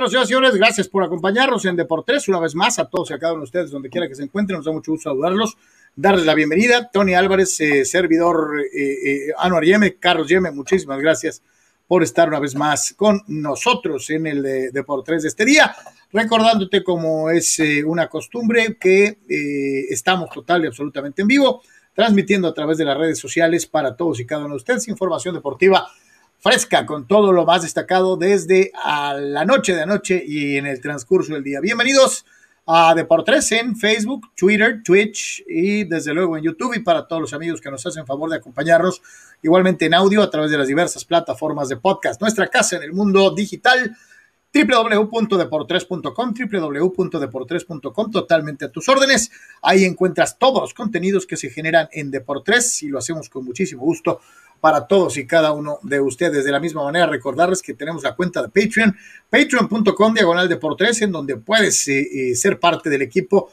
nosotros, señoras y señores. Gracias por acompañarnos en Deportes una vez más a todos y a cada uno de ustedes, donde quiera que se encuentren. Nos da mucho gusto saludarlos, darles la bienvenida. Tony Álvarez, eh, servidor eh, eh, Anuar Yeme, Carlos Yeme, muchísimas gracias por estar una vez más con nosotros en el de, Deportes de este día. Recordándote, como es una costumbre, que estamos total y absolutamente en vivo, transmitiendo a través de las redes sociales para todos y cada uno de ustedes información deportiva fresca con todo lo más destacado desde a la noche de anoche y en el transcurso del día. Bienvenidos a Deportes en Facebook, Twitter, Twitch y desde luego en YouTube y para todos los amigos que nos hacen favor de acompañarnos igualmente en audio a través de las diversas plataformas de podcast. Nuestra casa en el mundo digital www.deportres.com, www.deportres.com, totalmente a tus órdenes. Ahí encuentras todos los contenidos que se generan en Deportres y lo hacemos con muchísimo gusto para todos y cada uno de ustedes. De la misma manera, recordarles que tenemos la cuenta de Patreon, patreon.com diagonal Deportres, en donde puedes eh, eh, ser parte del equipo,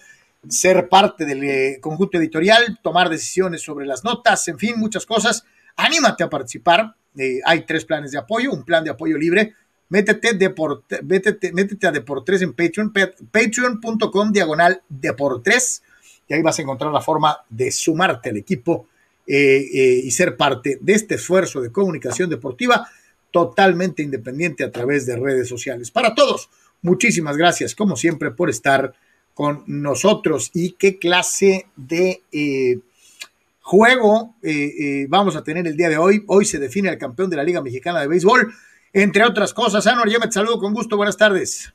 ser parte del eh, conjunto editorial, tomar decisiones sobre las notas, en fin, muchas cosas. Anímate a participar. hay tres planes de apoyo, un plan de apoyo libre métete, métete, métete a Deportres en Patreon, patreon.com diagonal Deportres, y ahí vas a encontrar la forma de sumarte al equipo eh, eh, y ser parte de este esfuerzo de comunicación deportiva totalmente independiente a través de redes sociales. Para todos, muchísimas gracias, como siempre, por estar con nosotros y qué clase de eh, juego vamos a tener el día de hoy. Hoy se define el campeón de la Liga Mexicana de Béisbol entre otras cosas. Anor, yo me saludo con gusto, buenas tardes.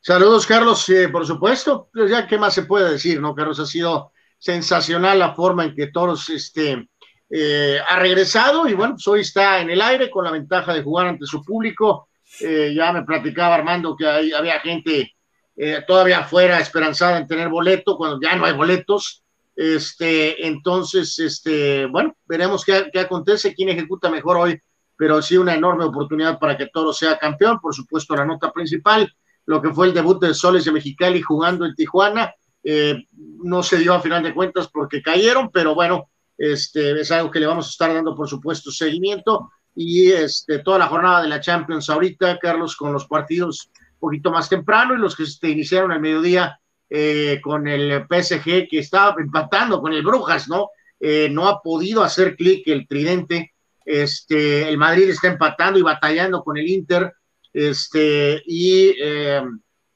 Saludos, Carlos, por supuesto, pues ya qué más se puede decir, ¿no? Carlos ha sido sensacional la forma en que Toros este, eh, ha regresado y bueno, pues hoy está en el aire con la ventaja de jugar ante su público. Eh, ya me platicaba Armando que hay, había gente eh, todavía afuera esperanzada en tener boleto cuando ya no hay boletos. Este, entonces, este, bueno, veremos qué, qué acontece, quién ejecuta mejor hoy pero sí una enorme oportunidad para que Toro sea campeón. Por supuesto, la nota principal, lo que fue el debut de Soles de Mexicali jugando en Tijuana, eh, no se dio a final de cuentas porque cayeron, pero bueno, este, es algo que le vamos a estar dando, por supuesto, seguimiento. Y este, toda la jornada de la Champions ahorita, Carlos, con los partidos un poquito más temprano y los que se iniciaron al mediodía eh, con el PSG que estaba empatando con el Brujas, ¿no? Eh, no ha podido hacer clic el tridente este, el Madrid está empatando y batallando con el Inter. Este, y eh,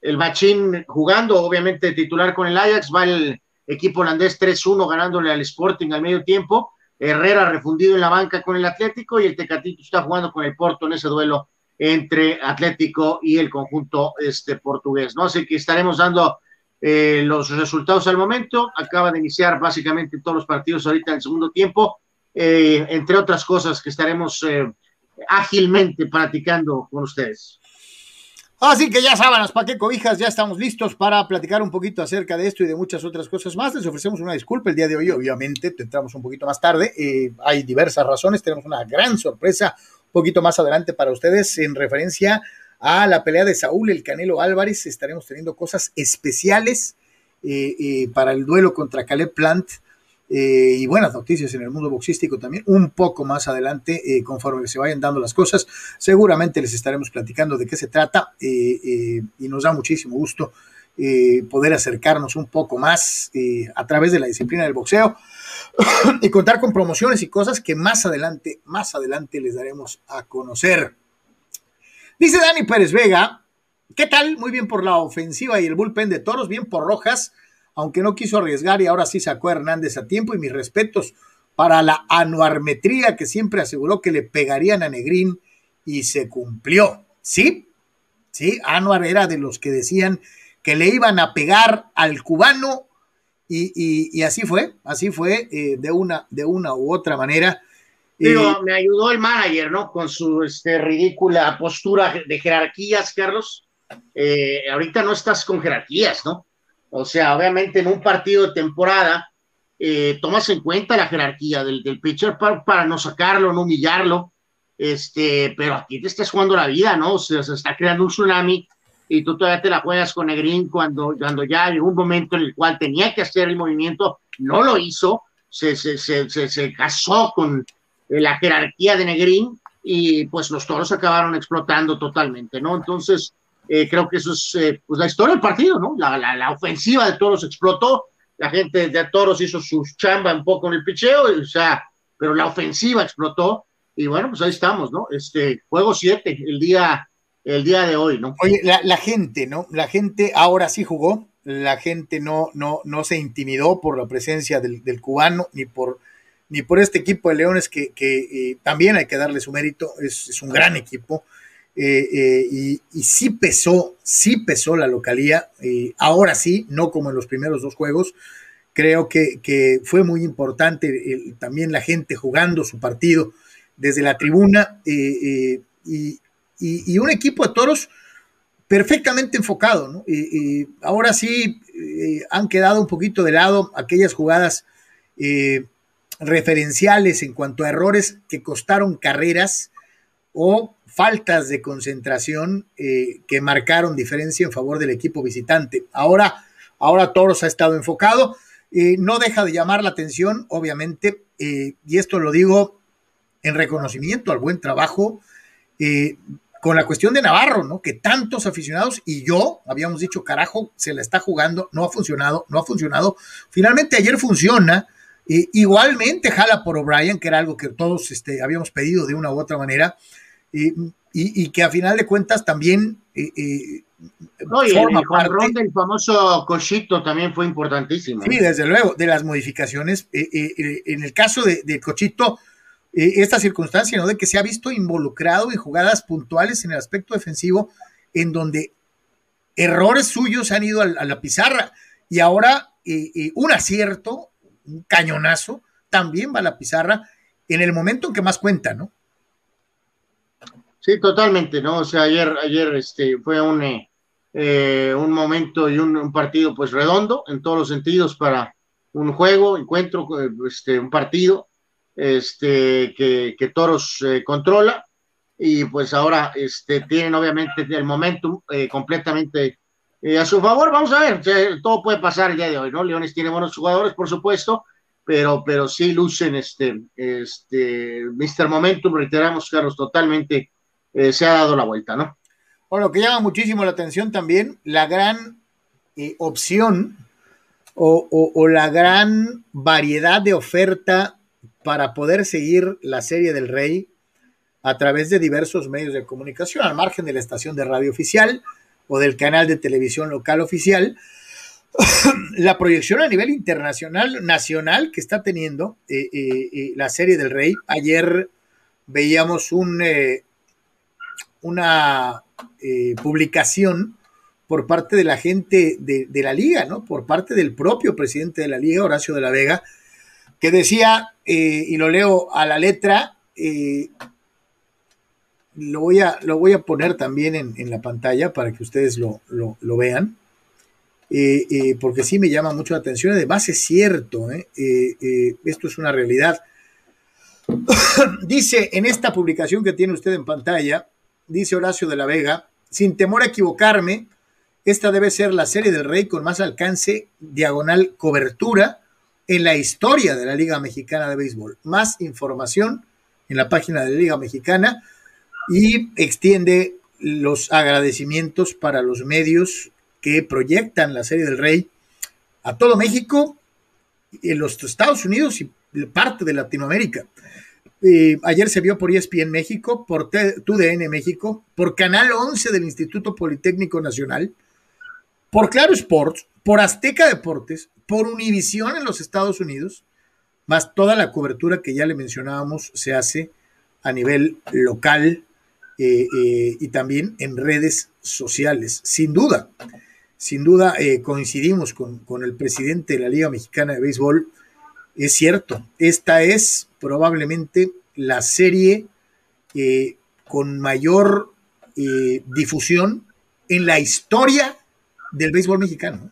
el Machín jugando, obviamente, titular con el Ajax. Va el equipo holandés 3-1 ganándole al Sporting al medio tiempo. Herrera refundido en la banca con el Atlético y el Tecatito está jugando con el Porto en ese duelo entre Atlético y el conjunto este, portugués. ¿no? Así que estaremos dando eh, los resultados al momento. Acaba de iniciar básicamente todos los partidos ahorita en el segundo tiempo. Eh, entre otras cosas que estaremos eh, ágilmente platicando con ustedes. Así que ya sábanas, ¿para qué cobijas? Ya estamos listos para platicar un poquito acerca de esto y de muchas otras cosas más. Les ofrecemos una disculpa el día de hoy, obviamente, entramos un poquito más tarde. Eh, hay diversas razones, tenemos una gran sorpresa un poquito más adelante para ustedes en referencia a la pelea de Saúl el Canelo Álvarez. Estaremos teniendo cosas especiales para el duelo contra Caleb Plant eh, y buenas noticias en el mundo boxístico también, un poco más adelante, eh, conforme se vayan dando las cosas, seguramente les estaremos platicando de qué se trata eh, y nos da muchísimo gusto poder acercarnos un poco más a través de la disciplina del boxeo y contar con promociones y cosas que más adelante, más adelante les daremos a conocer. Dice Dani Pérez Vega, ¿qué tal? Muy bien por la ofensiva y el bullpen de toros, bien por Rojas aunque no quiso arriesgar y ahora sí sacó a Hernández a tiempo y mis respetos para la anuarmetría que siempre aseguró que le pegarían a Negrín y se cumplió. ¿Sí? Sí, Anuar era de los que decían que le iban a pegar al cubano y, así fue, así fue eh, de, una, de una u otra manera. Pero eh, me ayudó el manager, ¿no? Con su este, ridícula postura de jerarquías, Carlos. Eh, ahorita no estás con jerarquías, ¿no? O sea, obviamente en un partido de temporada eh, tomas en cuenta la jerarquía del, pitcher para, no sacarlo, no humillarlo, este, pero aquí te estás jugando la vida, ¿no? O sea, se está creando un tsunami y tú todavía te la juegas con Negrín cuando, cuando ya llegó un momento en el cual tenía que hacer el movimiento, no lo hizo, se, se, se, se casó con la jerarquía de Negrín y pues los toros acabaron explotando totalmente, ¿no? Entonces, creo que eso es pues la historia del partido, ¿no? La, la, ofensiva de Toros explotó, la gente de Toros hizo su chamba un poco en el picheo, o sea, pero la ofensiva explotó y bueno, pues ahí estamos, ¿no? Este juego 7, el día, el día de hoy, ¿no? Oye, la, gente, ¿no? La gente ahora sí jugó, la gente no, no, no se intimidó por la presencia del, cubano ni por, ni por este equipo de Leones que, que eh, también hay que darle su mérito, es, un gran equipo. Eh, eh, y, y, sí pesó, sí pesó la localía, ahora sí, no como en los primeros dos juegos, creo que, que fue muy importante también la gente jugando su partido desde la tribuna y, y, un equipo de toros perfectamente enfocado. Y, ahora sí eh, han quedado un poquito de lado aquellas jugadas eh, referenciales en cuanto a errores que costaron carreras o faltas de concentración eh, que marcaron diferencia en favor del equipo visitante. Ahora, ahora Toros ha estado enfocado. no deja de llamar la atención, obviamente, y esto lo digo en reconocimiento al buen trabajo con la cuestión de Navarro, ¿no? Que tantos aficionados y yo habíamos dicho, carajo, se la está jugando, no ha funcionado, no ha funcionado. Finalmente ayer funciona. igualmente jala por O'Brien, que era algo que todos este, habíamos pedido de una u otra manera, y, que a final de cuentas también eh, eh, no, y forma el, parte, del famoso Cochito también fue importantísimo. Sí, desde luego, de las modificaciones. Eh, en el caso de, de Cochito, eh, esta circunstancia, ¿no? De que se ha visto involucrado en jugadas puntuales en el aspecto defensivo, en donde errores suyos han ido a, la pizarra y ahora eh, eh, un acierto, un cañonazo, también va a la pizarra en el momento en que más cuenta, ¿no? Sí, totalmente, ¿no? O sea, ayer, ayer este, fue un, un momento y un, partido pues redondo en todos los sentidos para un juego, encuentro, este, un partido este, que, Toros eh, controla y pues ahora este, tienen obviamente el momentum eh, completamente eh, a su favor. Vamos a ver, todo puede pasar el día de hoy, ¿no? Leones tiene buenos jugadores, por supuesto, pero, pero sí lucen este, este, Mr. Momentum, reiteramos, Carlos, totalmente se ha dado la vuelta, ¿no? Bueno, lo que llama muchísimo la atención también, la gran opción o, la gran variedad de oferta para poder seguir la serie del Rey a través de diversos medios de comunicación, al margen de la estación de radio oficial o del canal de televisión local oficial. la proyección a nivel internacional, nacional que está teniendo eh, eh, eh, la serie del Rey. Ayer veíamos un, una publicación por parte de la gente de, de, la liga, ¿no? Por parte del propio presidente de la liga, Horacio de la Vega, que decía, eh, y lo leo a la letra, eh, lo, voy a, lo voy a poner también en, la pantalla para que ustedes lo, vean, eh, porque sí me llama mucho la atención, además es cierto, esto es una realidad. dice en esta publicación que tiene usted en pantalla, dice Horacio de la Vega, sin temor a equivocarme, esta debe ser la serie del rey con más alcance, diagonal cobertura, en la historia de la Liga Mexicana de Béisbol. Más información en la página de la Liga Mexicana y extiende los agradecimientos para los medios que proyectan la Serie del Rey a todo México, en los Estados Unidos y parte de Latinoamérica. Ayer se vio por ESPN México, por TUDN México, por Canal 11 del Instituto Politécnico Nacional, por Claro Sports, por Azteca Deportes, por Univisión en los Estados Unidos, más toda la cobertura que ya le mencionábamos se hace a nivel local eh, eh, y también en redes sociales. Sin duda, sin duda eh, coincidimos con, con, el presidente de la Liga Mexicana de Béisbol. Es cierto, esta es probablemente la serie con mayor difusión en la historia del béisbol mexicano.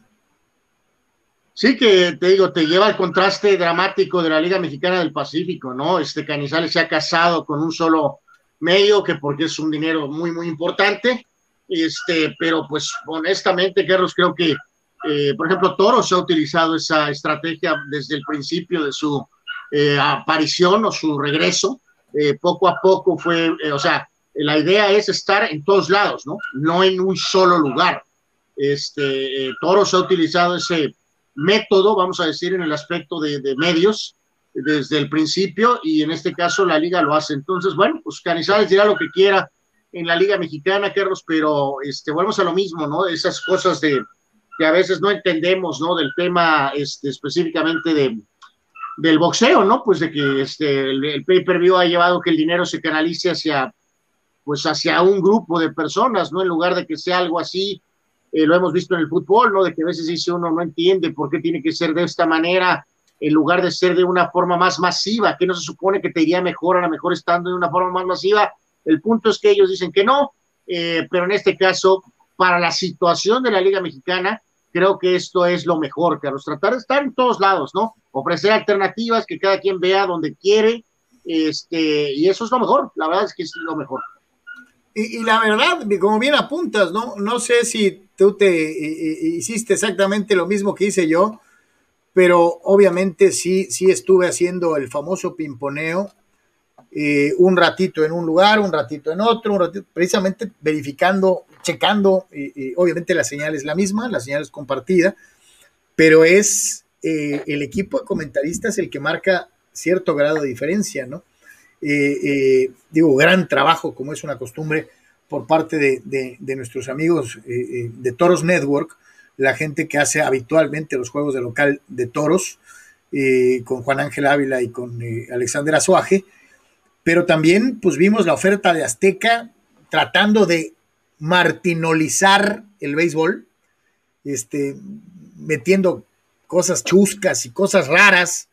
Sí, que te digo, te lleva al contraste dramático de la Liga Mexicana del Pacífico, ¿no? Este Canizales se ha casado con un solo medio, que porque es un dinero muy, muy importante, este, pero pues honestamente, Carlos, creo que, eh, por ejemplo, Toros ha utilizado esa estrategia desde el principio de su eh, aparición o su regreso, eh, poco a poco fue, o sea, la idea es estar en todos lados, ¿no? No en un solo lugar. Este, Toros ha utilizado ese método, vamos a decir, en el aspecto de, medios desde el principio y en este caso la liga lo hace. Entonces, bueno, pues Canizales dirá lo que quiera en la liga mexicana, Carlos, pero este, volvemos a lo mismo, ¿no? Esas cosas de que a veces no entendemos, ¿no? Del tema este, específicamente de, del boxeo, ¿no? Pues de que este, el, pay-per-view ha llevado que el dinero se canalice hacia, pues hacia un grupo de personas, ¿no? En lugar de que sea algo así, eh, lo hemos visto en el fútbol, ¿no? De que a veces dice uno no entiende por qué tiene que ser de esta manera, en lugar de ser de una forma más masiva, que no se supone que te iría mejor a lo mejor estando de una forma más masiva. El punto es que ellos dicen que no, eh, pero en este caso, para la situación de la Liga Mexicana, creo que esto es lo mejor, Carlos, tratar de estar en todos lados, ¿no? Ofrecer alternativas que cada quien vea donde quiere, este, y eso es lo mejor, la verdad es que es lo mejor. Y, la verdad, como bien apuntas, ¿no? No sé si tú te hiciste exactamente lo mismo que hice yo, pero obviamente sí, sí estuve haciendo el famoso pimponeo, eh, un ratito en un lugar, un ratito en otro, un ratito, precisamente verificando checando, y, obviamente la señal es la misma, la señal es compartida, pero es eh, el equipo de comentaristas el que marca cierto grado de diferencia, ¿no? Eh, eh, digo, gran trabajo, como es una costumbre por parte de, nuestros amigos de Toros Network, la gente que hace habitualmente los juegos de local de Toros, con Juan Ángel Ávila y con Alexander Azuaje, pero también pues vimos la oferta de Azteca tratando de martinolizar el béisbol, este, metiendo cosas chuscas y cosas raras.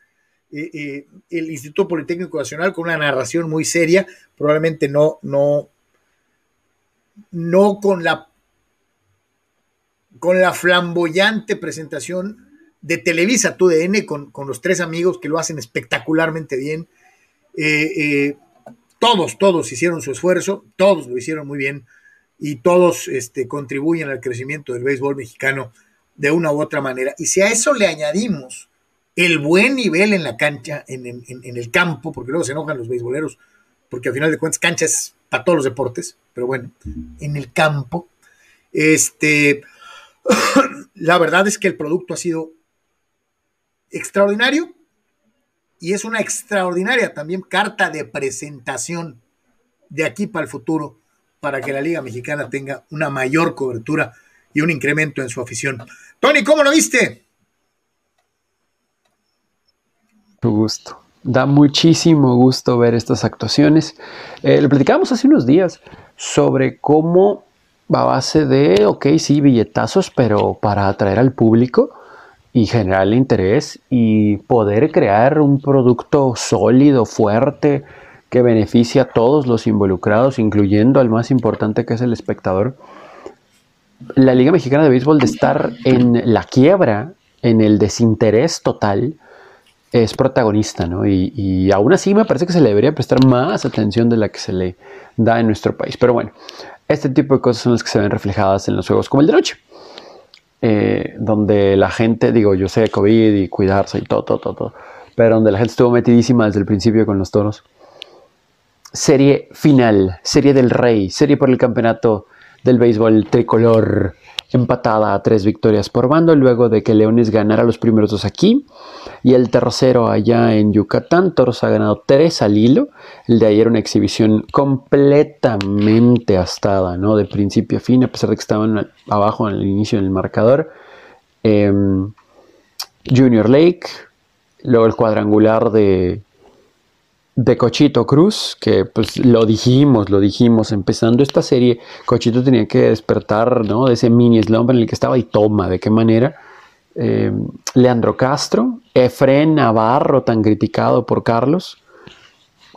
Eh, eh, el Instituto Politécnico Nacional con una narración muy seria, probablemente no, no, no con la con la flamboyante presentación de Televisa TUDN con, con los tres amigos que lo hacen espectacularmente bien. Eh, todos, todos hicieron su esfuerzo, todos lo hicieron muy bien y todos este, contribuyen al crecimiento del béisbol mexicano de una u otra manera. Y si a eso le añadimos el buen nivel en la cancha, en, el campo, porque luego se enojan los beisboleros, porque al final de cuentas cancha es para todos los deportes, pero bueno, en el campo, este, la verdad es que el producto ha sido extraordinario y es una extraordinaria también carta de presentación de aquí para el futuro para que la Liga Mexicana tenga una mayor cobertura y un incremento en su afición. Tony, ¿cómo lo viste? gusto. Da muchísimo gusto ver estas actuaciones. Eh, le platicábamos hace unos días sobre cómo a base de, ok, sí, billetazos, pero para atraer al público y generar interés y poder crear un producto sólido, fuerte, que beneficia a todos los involucrados, incluyendo al más importante que es el espectador. La Liga Mexicana de Béisbol de estar en la quiebra, en el desinterés total, es protagonista, ¿no? Y, aún así me parece que se le debería prestar más atención de la que se le da en nuestro país. Pero bueno, este tipo de cosas son las que se ven reflejadas en los juegos como el de noche. Eh, donde la gente, digo, yo sé COVID y cuidarse y todo, todo, todo, todo, pero donde la gente estuvo metidísima desde el principio con los toros serie final, serie del rey, serie por el campeonato del béisbol tricolor, empatada a tres victorias por bando, luego de que Leones ganara los primeros dos aquí y el tercero allá en Yucatán. Toros ha ganado tres al hilo. El de ayer una exhibición completamente astada, ¿no? De principio a fin, a pesar de que estaban abajo el inicio del marcador. Em, Junior Lake, luego el cuadrangular de de Cochito Cruz, que pues lo dijimos, lo dijimos, empezando esta serie, Cochito tenía que despertar, ¿no? De ese mini slump en el que estaba y toma, ¿de qué manera? Eh, Leandro Castro, Efren Navarro, tan criticado por Carlos.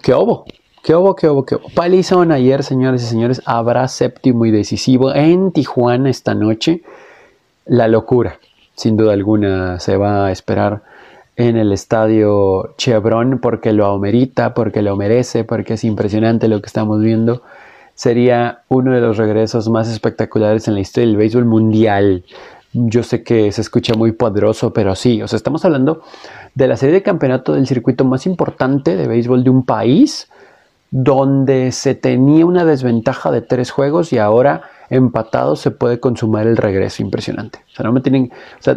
¿Qué hubo? ¿Qué hubo? ¿Qué hubo? ¿Qué hubo? Palizón ayer, señores y señores, habrá séptimo y decisivo en Tijuana esta noche. La locura, sin duda alguna, se va a esperar en el estadio Chevron porque lo amerita, porque lo merece, porque es impresionante lo que estamos viendo. Sería uno de los regresos más espectaculares en la historia del béisbol mundial. Yo sé que se escucha muy poderoso, pero sí, o sea, estamos hablando de la serie de campeonato del circuito más importante de béisbol de un país donde se tenía una desventaja de tres juegos y ahora empatado se puede consumar el regreso impresionante. O sea, no me, tienen,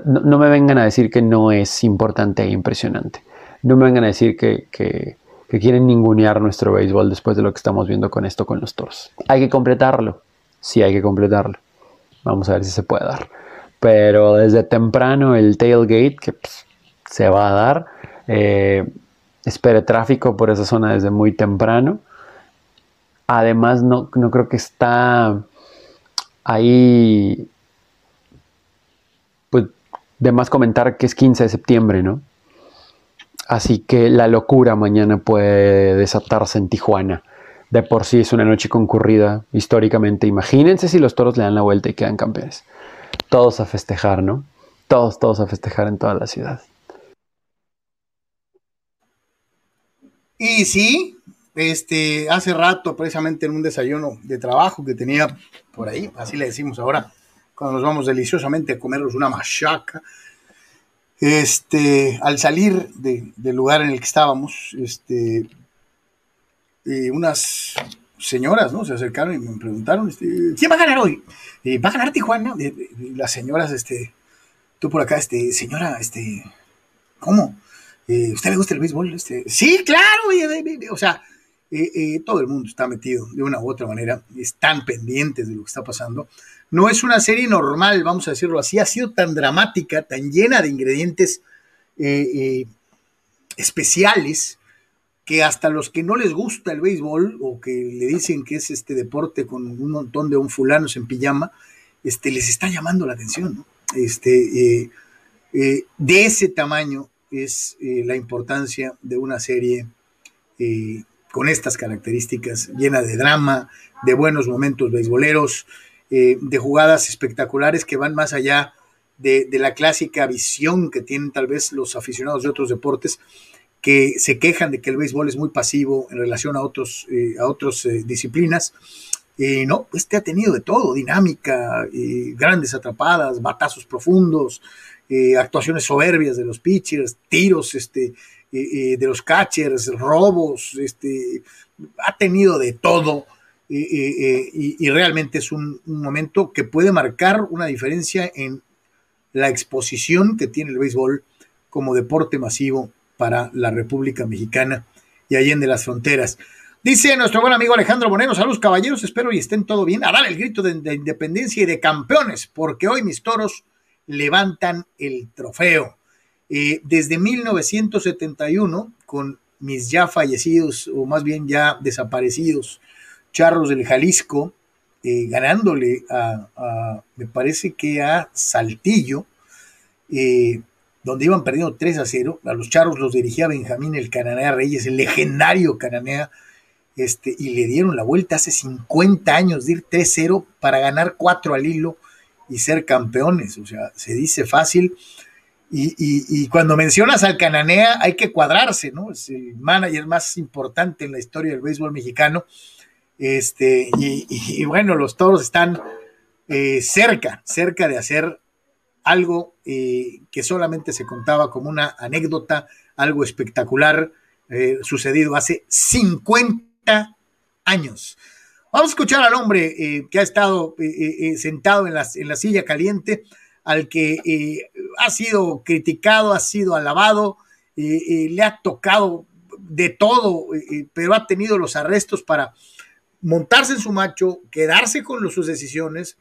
no, me vengan a decir que no es importante e impresionante. No me vengan a decir que, que, quieren ningunear nuestro béisbol después de lo que estamos viendo con esto con los toros. Hay que completarlo. Sí, hay que completarlo. Vamos a ver si se puede dar. Pero desde temprano el tailgate que pues, se va a dar. Eh, espere tráfico por esa zona desde muy temprano. Además, no, no creo que está ahí, pues, de más comentar que es 15 de septiembre, ¿no? Así que la locura mañana puede desatarse en Tijuana. De por sí es una noche concurrida históricamente. Imagínense si los toros le dan la vuelta y quedan campeones. Todos a festejar, ¿no? Todos, todos a festejar en toda la ciudad. Y sí, este, hace rato, precisamente en un desayuno de trabajo que tenía por ahí, así le decimos ahora, cuando nos vamos deliciosamente a comernos una machaca, este, al salir del lugar en el que estábamos, este, eh, unas señoras, ¿no? Se acercaron y me preguntaron, este, ¿quién va a ganar hoy? Eh, ¿Va a ganar Tijuana? las señoras, este, tú por acá, este, señora, este, ¿cómo? Eh, ¿Usted le gusta el béisbol? Este, sí, claro, o sea, eh, eh, todo el mundo está metido de una u otra manera, están pendientes de lo que está pasando. No es una serie normal, vamos a decirlo así, ha sido tan dramática, tan llena de ingredientes eh, especiales, que hasta los que no les gusta el béisbol o que le dicen que es este deporte con un montón de un fulanos en pijama, este, les está llamando la atención. Este, de ese tamaño es la importancia de una serie con estas características, llena de drama, de buenos momentos beisboleros, eh, de jugadas espectaculares que van más allá de, la clásica visión que tienen tal vez los aficionados de otros deportes, que se quejan de que el béisbol es muy pasivo en relación a otros eh, a otras eh, disciplinas. no, este ha tenido de todo, dinámica, grandes atrapadas, batazos profundos, actuaciones soberbias de los pitchers, tiros este, de los catchers, robos, este, ha tenido de todo y, realmente es un, momento que puede marcar una diferencia en la exposición que tiene el béisbol como deporte masivo para la República Mexicana y allende las fronteras. Dice nuestro buen amigo Alejandro Moreno, saludos caballeros, espero y estén todo bien. A dar el grito de independencia y de campeones, porque hoy mis toros levantan el trofeo. Eh, desde 1971, con mis ya fallecidos, o más bien ya desaparecidos, charros del Jalisco, eh, ganándole a, me parece que a Saltillo, eh, donde iban perdiendo 3 a 0. A los charros los dirigía Benjamín el Cananea Reyes, el legendario Cananea, este, y le dieron la vuelta hace 50 años de ir 3-0 para ganar 4 al hilo y ser campeones. O sea, se dice fácil. Y, cuando mencionas al Cananea hay que cuadrarse, ¿no? Es el manager más importante en la historia del béisbol mexicano. Este, y, bueno, los toros están eh, cerca, cerca de hacer algo eh, que solamente se contaba como una anécdota, algo espectacular eh, sucedido hace 50 años. Vamos a escuchar al hombre que ha estado sentado en en la silla caliente al que eh, ha sido criticado, ha sido alabado, eh, eh, le ha tocado de todo, pero ha tenido los arrestos para montarse en su macho, quedarse con sus decisiones,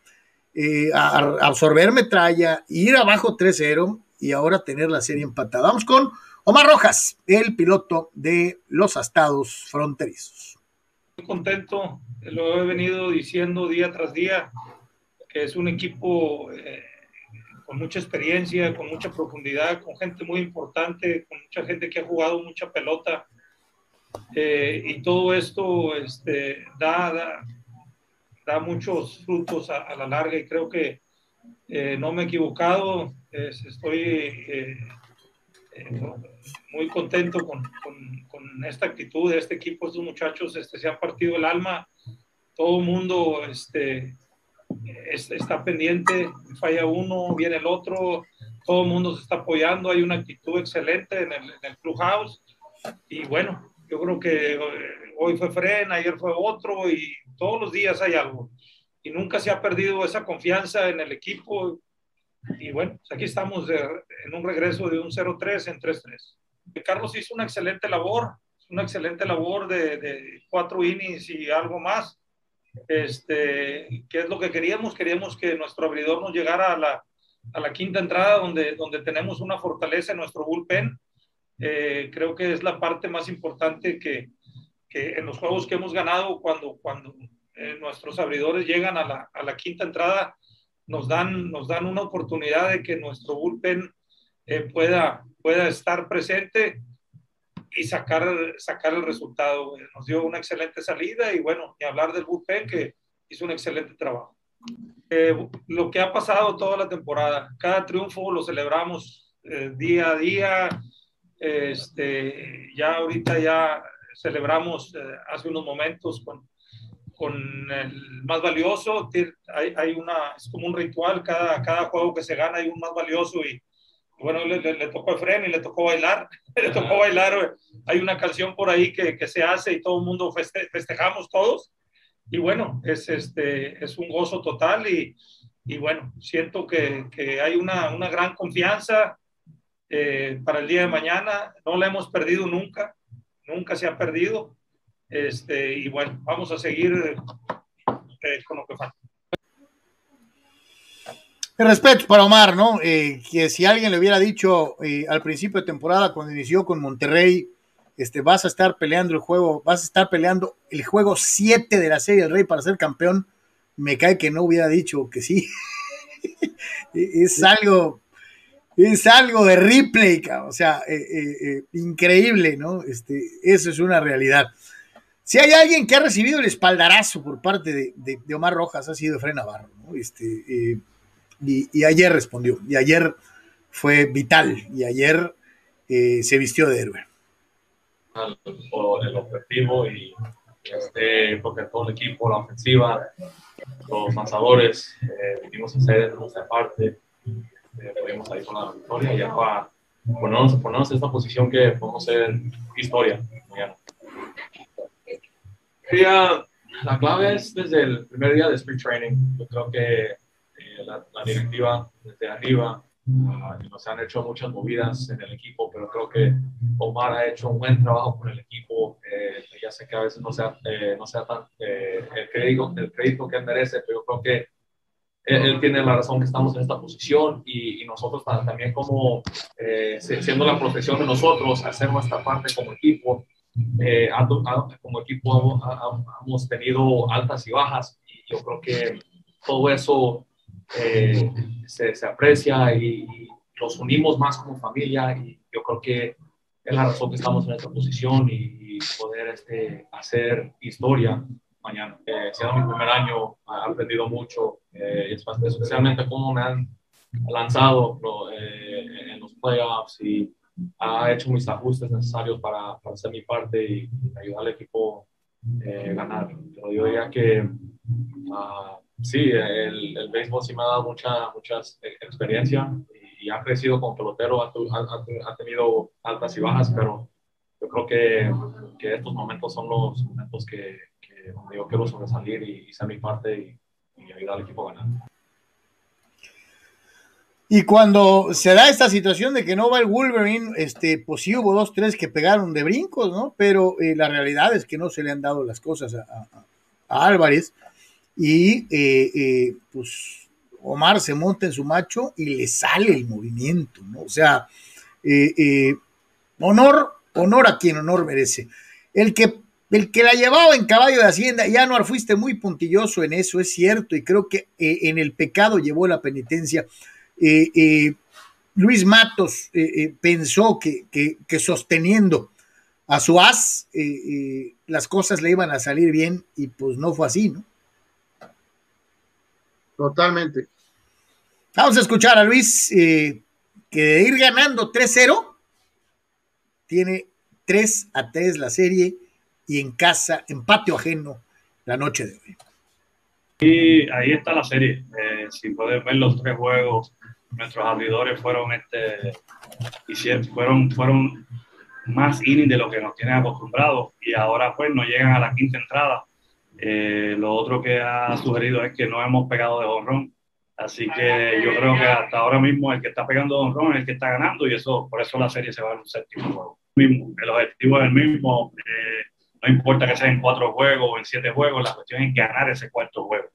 absorber metralla, ir abajo 3-0 y ahora tener la serie empatada. Vamos con Omar Rojas, el piloto de los Estados Fronterizos. Muy contento, lo he venido diciendo día tras día, que es un equipo con mucha experiencia, con mucha profundidad, con gente muy importante, con mucha gente que ha jugado mucha pelota. Eh, y todo esto este, da, da, muchos frutos a, la larga y creo que eh, no me he equivocado. estoy eh, muy contento con, con, con, esta actitud de este equipo. Estos muchachos este, se han partido el alma. Todo el mundo este, está pendiente, falla uno, viene el otro, todo el mundo se está apoyando, hay una actitud excelente en el, en el clubhouse y bueno, Yo creo que eh, hoy fue Fren, ayer fue otro y todos los días hay algo. Y nunca se ha perdido esa confianza en el equipo. Y bueno, pues aquí estamos en un regreso de un 0-3 en 3-3. Carlos hizo una excelente labor, una excelente labor de, de cuatro innings y algo más. Este, ¿Qué es lo que queríamos? Queríamos que nuestro abridor nos llegara a la, a la quinta entrada, donde, donde tenemos una fortaleza en nuestro bullpen. Eh, creo que es la parte más importante que, que, en los juegos que hemos ganado, cuando, cuando eh, nuestros abridores llegan a la, a la, quinta entrada, nos dan, nos dan una oportunidad de que nuestro bullpen eh, pueda, pueda estar presente y sacar, sacar el resultado. Nos dio una excelente salida y bueno, y hablar del bullpen que hizo un excelente trabajo. Eh, lo que ha pasado toda la temporada, cada triunfo lo celebramos eh, día a día. Este, ya ahorita ya celebramos eh, hace unos momentos con, con el más valioso. Hay, hay, una, es como un ritual, cada, cada juego que se gana hay un más valioso y, bueno, le, le, tocó el freno y le tocó bailar, le tocó bailar, hay una canción por ahí que, que se hace y todo el mundo festejamos todos, y bueno, es, este, es un gozo total y, y bueno, siento que, que hay una, una, gran confianza eh, para el día de mañana, no la hemos perdido nunca, nunca se ha perdido, este, y bueno, vamos a seguir eh, con lo que falta. Respeto para Omar, ¿no? Eh, que si alguien le hubiera dicho eh, al principio de temporada, cuando inició con Monterrey, este, vas a estar peleando el juego, vas a estar peleando el juego 7 de la Serie del Rey para ser campeón, me cae que no hubiera dicho que sí. es algo, es algo de Ripley, o sea, eh, increíble, ¿no? Este, eso es una realidad. Si hay alguien que ha recibido el espaldarazo por parte de, de, de Omar Rojas, ha sido Efraín Navarro, ¿no? Este, y, y, ayer respondió, y ayer fue vital, y ayer eh, se vistió de héroe. El objetivo y este, porque todo el equipo, la ofensiva, los lanzadores, eh, vinimos a hacer nuestra parte, eh, pudimos salir con la victoria ya para ponernos, ponernos en esta posición que podemos hacer historia mañana. la clave es desde el primer día de Spring Training. Yo creo que la, la, directiva desde arriba. Uh, nos han hecho muchas movidas en el equipo, pero creo que Omar ha hecho un buen trabajo con el equipo. Eh, ya sé que a veces no sea, eh, no sea tan eh, el, crédito, el crédito que merece, pero yo creo que él, él, tiene la razón que estamos en esta posición y, y nosotros también como siendo la protección de nosotros, hacer nuestra parte como equipo. como equipo hemos tenido altas y bajas y yo creo que todo eso eh, se, se, aprecia y, y, los unimos más como familia y yo creo que es la razón que estamos en esta posición y, y poder este, hacer historia mañana. Eh, siendo mi primer año, he aprendido mucho, eh, especialmente cómo me han lanzado lo, eh, en los playoffs y ha hecho mis ajustes necesarios para, para hacer mi parte y, ayudar al equipo a eh, ganar. Pero yo diría que uh, sí, el, el, béisbol sí me ha dado mucha, mucha experiencia y, ha crecido como pelotero, ha, ha, ha, tenido altas y bajas, pero yo creo que, que estos momentos son los momentos que, que donde yo quiero sobresalir y, ser mi parte y, ayudar al equipo a ganar. Y cuando se da esta situación de que no va el Wolverine, este, pues sí hubo dos, tres que pegaron de brincos, ¿no? Pero eh, la realidad es que no se le han dado las cosas a Álvarez y eh, eh, pues Omar se monta en su macho y le sale el movimiento, ¿no? O sea, eh, honor, honor a quien honor merece. El que, el que la llevaba en caballo de Hacienda, ya no fuiste muy puntilloso en eso, es cierto, y creo que en el pecado llevó la penitencia. Luis Matos pensó que, que, que, sosteniendo a su as, las cosas le iban a salir bien, y pues no fue así, ¿no? Totalmente. Vamos a escuchar a Luis, eh, que de ir ganando 3-0, tiene 3 a 3 la serie y en casa, en patio ajeno, la noche de hoy. Y ahí está la serie. Eh, si puedes ver los tres juegos, nuestros abridores fueron este hicieron, fueron fueron más innings de lo que nos tienen acostumbrados y ahora pues no llegan a la quinta entrada. Eh, lo otro que ha sugerido es que no hemos pegado de honrón. Así que yo creo que hasta ahora mismo el que está pegando de honrón es el que está ganando y eso por eso la serie se va a un séptimo juego. Mismo, el objetivo es el mismo. Eh, no importa que sea en cuatro juegos o en siete juegos, la cuestión es ganar ese cuarto juego.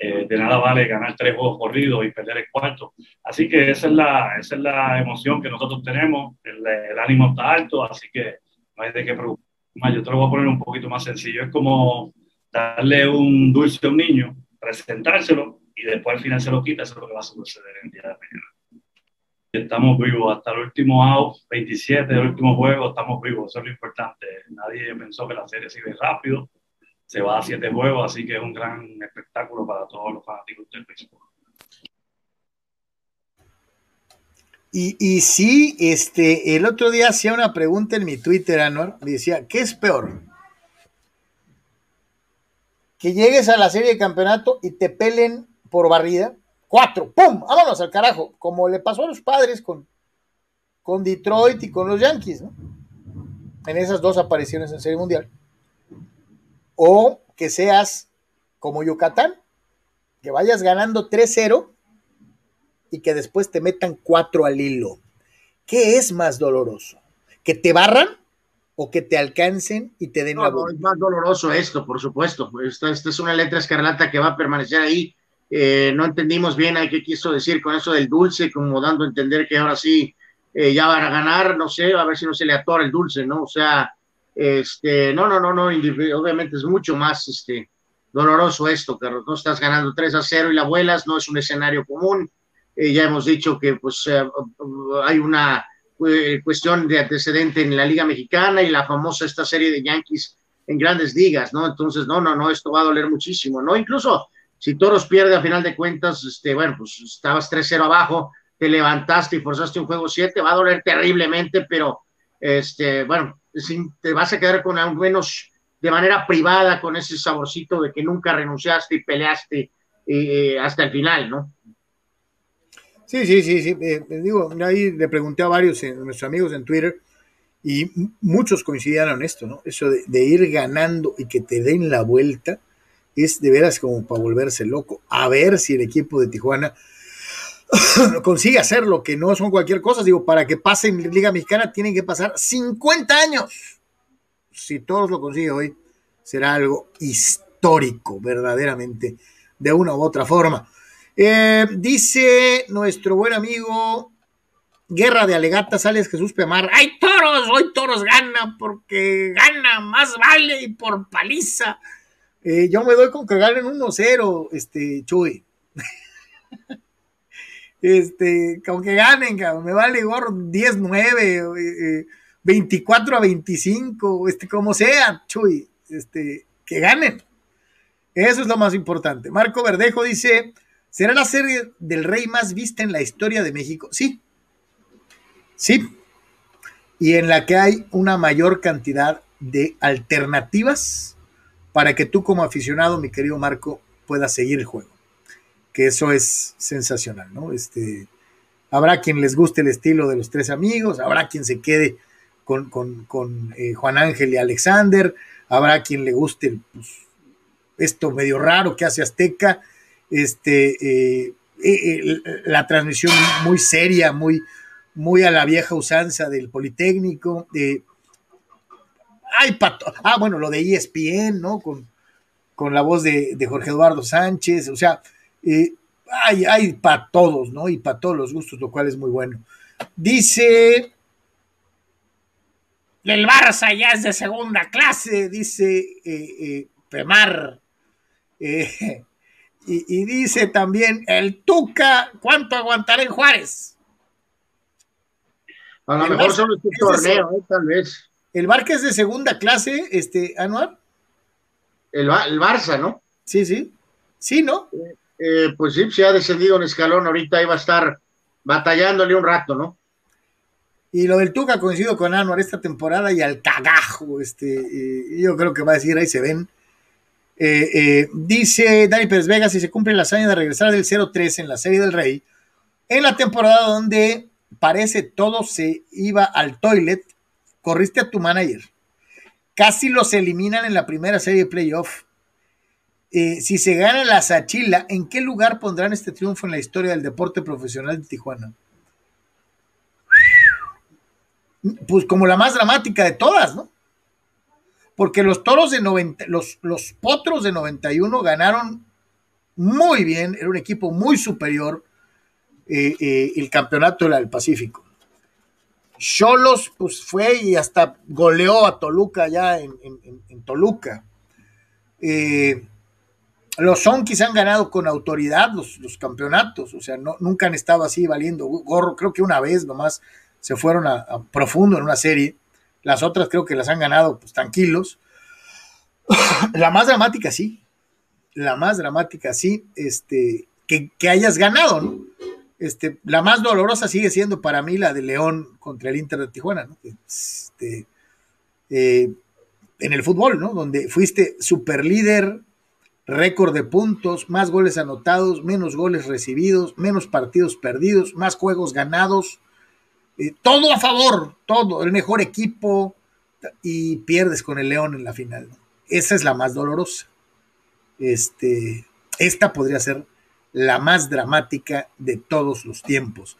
Eh, de nada vale ganar tres juegos corridos y perder el cuarto. Así que esa es la, esa es la emoción que nosotros tenemos, el, el ánimo está alto, así que no hay de qué preocuparse. Yo te lo voy a poner un poquito más sencillo. Es como darle un dulce a un niño, presentárselo y después al final se lo quita, eso es lo que va a suceder en el día de mañana. Estamos vivos hasta el último out, 27 del último juego, estamos vivos, eso es lo importante. Nadie pensó que la serie se iba rápido, se va a siete juegos, así que es un gran espectáculo para todos los fanáticos del béisbol. Y, sí, este, el otro día hacía una pregunta en mi Twitter, Anuar, decía, ¿qué es peor? Que llegues a la serie de campeonato y te pelen por barrida, cuatro, ¡pum! Vámonos al carajo, como le pasó a los padres con, con Detroit y con los Yankees, ¿no? En esas dos apariciones en Serie Mundial. O que seas como Yucatán, que vayas ganando 3-0 y que después te metan 4 al hilo. ¿Qué es más doloroso? ¿Que te barran o que te alcancen y te den no, la no, es más doloroso esto, por supuesto. Esta, esta, es una letra escarlata que va a permanecer ahí. Eh, no entendimos bien a qué quiso decir con eso del dulce, como dando a entender que ahora sí eh, ya van a ganar, no sé, a ver si no se le atora el dulce, ¿no? O sea, este, no, no, no, no, obviamente es mucho más este, doloroso esto, Carlos. No estás ganando 3 a 0 y la vuelas, no es un escenario común. Eh, ya hemos dicho que pues hay una cuestión de antecedente en la Liga Mexicana y la famosa esta serie de Yankees en grandes ligas, ¿no? Entonces, no, no, no, esto va a doler muchísimo, ¿no? Incluso si Toros pierde a final de cuentas, este, bueno, pues estabas 3-0 abajo, te levantaste y forzaste un juego 7, va a doler terriblemente, pero este, bueno, te vas a quedar con al menos de manera privada con ese saborcito de que nunca renunciaste y peleaste eh, hasta el final, ¿no? Sí, sí, sí, sí. Eh, digo, ahí le pregunté a varios de nuestros amigos en Twitter y muchos coincidían en esto, ¿no? Eso de, ir ganando y que te den la vuelta es de veras como para volverse loco. A ver si el equipo de Tijuana consigue hacer lo que no son cualquier cosa. Digo, para que pase en Liga Mexicana tienen que pasar 50 años. Si todos lo consiguen hoy, será algo histórico, verdaderamente, de una u otra forma. Eh, dice nuestro buen amigo Guerra de Alegatas, Alex Jesús Pemar. ¡Ay, toros! Hoy toros gana porque gana, más vale y por paliza. Eh, yo me doy con que ganen 1-0, este, Chuy. este, con que ganen, me vale gorro 10-9, eh, 24 a 25, este, como sea, Chuy, este, que ganen. Eso es lo más importante. Marco Verdejo dice, ¿será la serie del rey más vista en la historia de México? Sí, sí, y en la que hay una mayor cantidad de alternativas para que tú como aficionado, mi querido Marco, puedas seguir el juego que eso es sensacional, ¿no? Este, habrá quien les guste el estilo de los tres amigos, habrá quien se quede con, con, con eh, Juan Ángel y Alexander, habrá quien le guste pues, esto medio raro que hace Azteca, este, eh, eh, la transmisión muy seria, muy, muy a la vieja usanza del Politécnico. ay, pato, ah, bueno, lo de ESPN, ¿no? Con, con la voz de, de Jorge Eduardo Sánchez, o sea, eh, hay, hay para todos, ¿no? Y para todos los gustos, lo cual es muy bueno. Dice. El Barça ya es de segunda clase, dice eh, eh, Pemar. Eh, y, y, dice también el Tuca, ¿cuánto aguantará en Juárez? A lo el mejor solo este torneo, es, tal vez. El Barça es de segunda clase, este, Anuar. El, el Barça, ¿no? Sí, sí. Sí, ¿no? eh, pues sí, se ha descendido un escalón, ahorita iba a estar batallándole un rato, ¿no? Y lo del Tuca coincido con Anuar esta temporada y al cagajo, este, eh, yo creo que va a decir, ahí se ven. Eh, eh, dice Dani Pérez Vega, si se cumple la hazaña de regresar del 0-3 en la Serie del Rey, en la temporada donde parece todo se iba al toilet, corriste a tu manager, casi los eliminan en la primera serie de playoff. Eh, si se gana la Sachila, ¿en qué lugar pondrán este triunfo en la historia del deporte profesional de Tijuana? Pues como la más dramática de todas, ¿no? Porque los toros de 90, los, potros de 91 ganaron muy bien, era un equipo muy superior eh, eh, el campeonato del Pacífico. Cholos, pues fue y hasta goleó a Toluca ya en, Toluca. Eh, los Sonkis han ganado con autoridad los, campeonatos, o sea, nunca han estado así valiendo gorro, creo que una vez nomás se fueron a, profundo en una serie, las otras creo que las han ganado pues tranquilos. la más dramática sí, la más dramática sí, este, que, que hayas ganado, ¿no? Este, la más dolorosa sigue siendo para mí la de León contra el Inter de Tijuana, ¿no? Este, eh, en el fútbol, ¿no? Donde fuiste super líder, récord de puntos, más goles anotados, menos goles recibidos, menos partidos perdidos, más juegos ganados, eh, todo a favor, todo, el mejor equipo y pierdes con el León en la final. Esa es la más dolorosa. Este, esta podría ser la más dramática de todos los tiempos.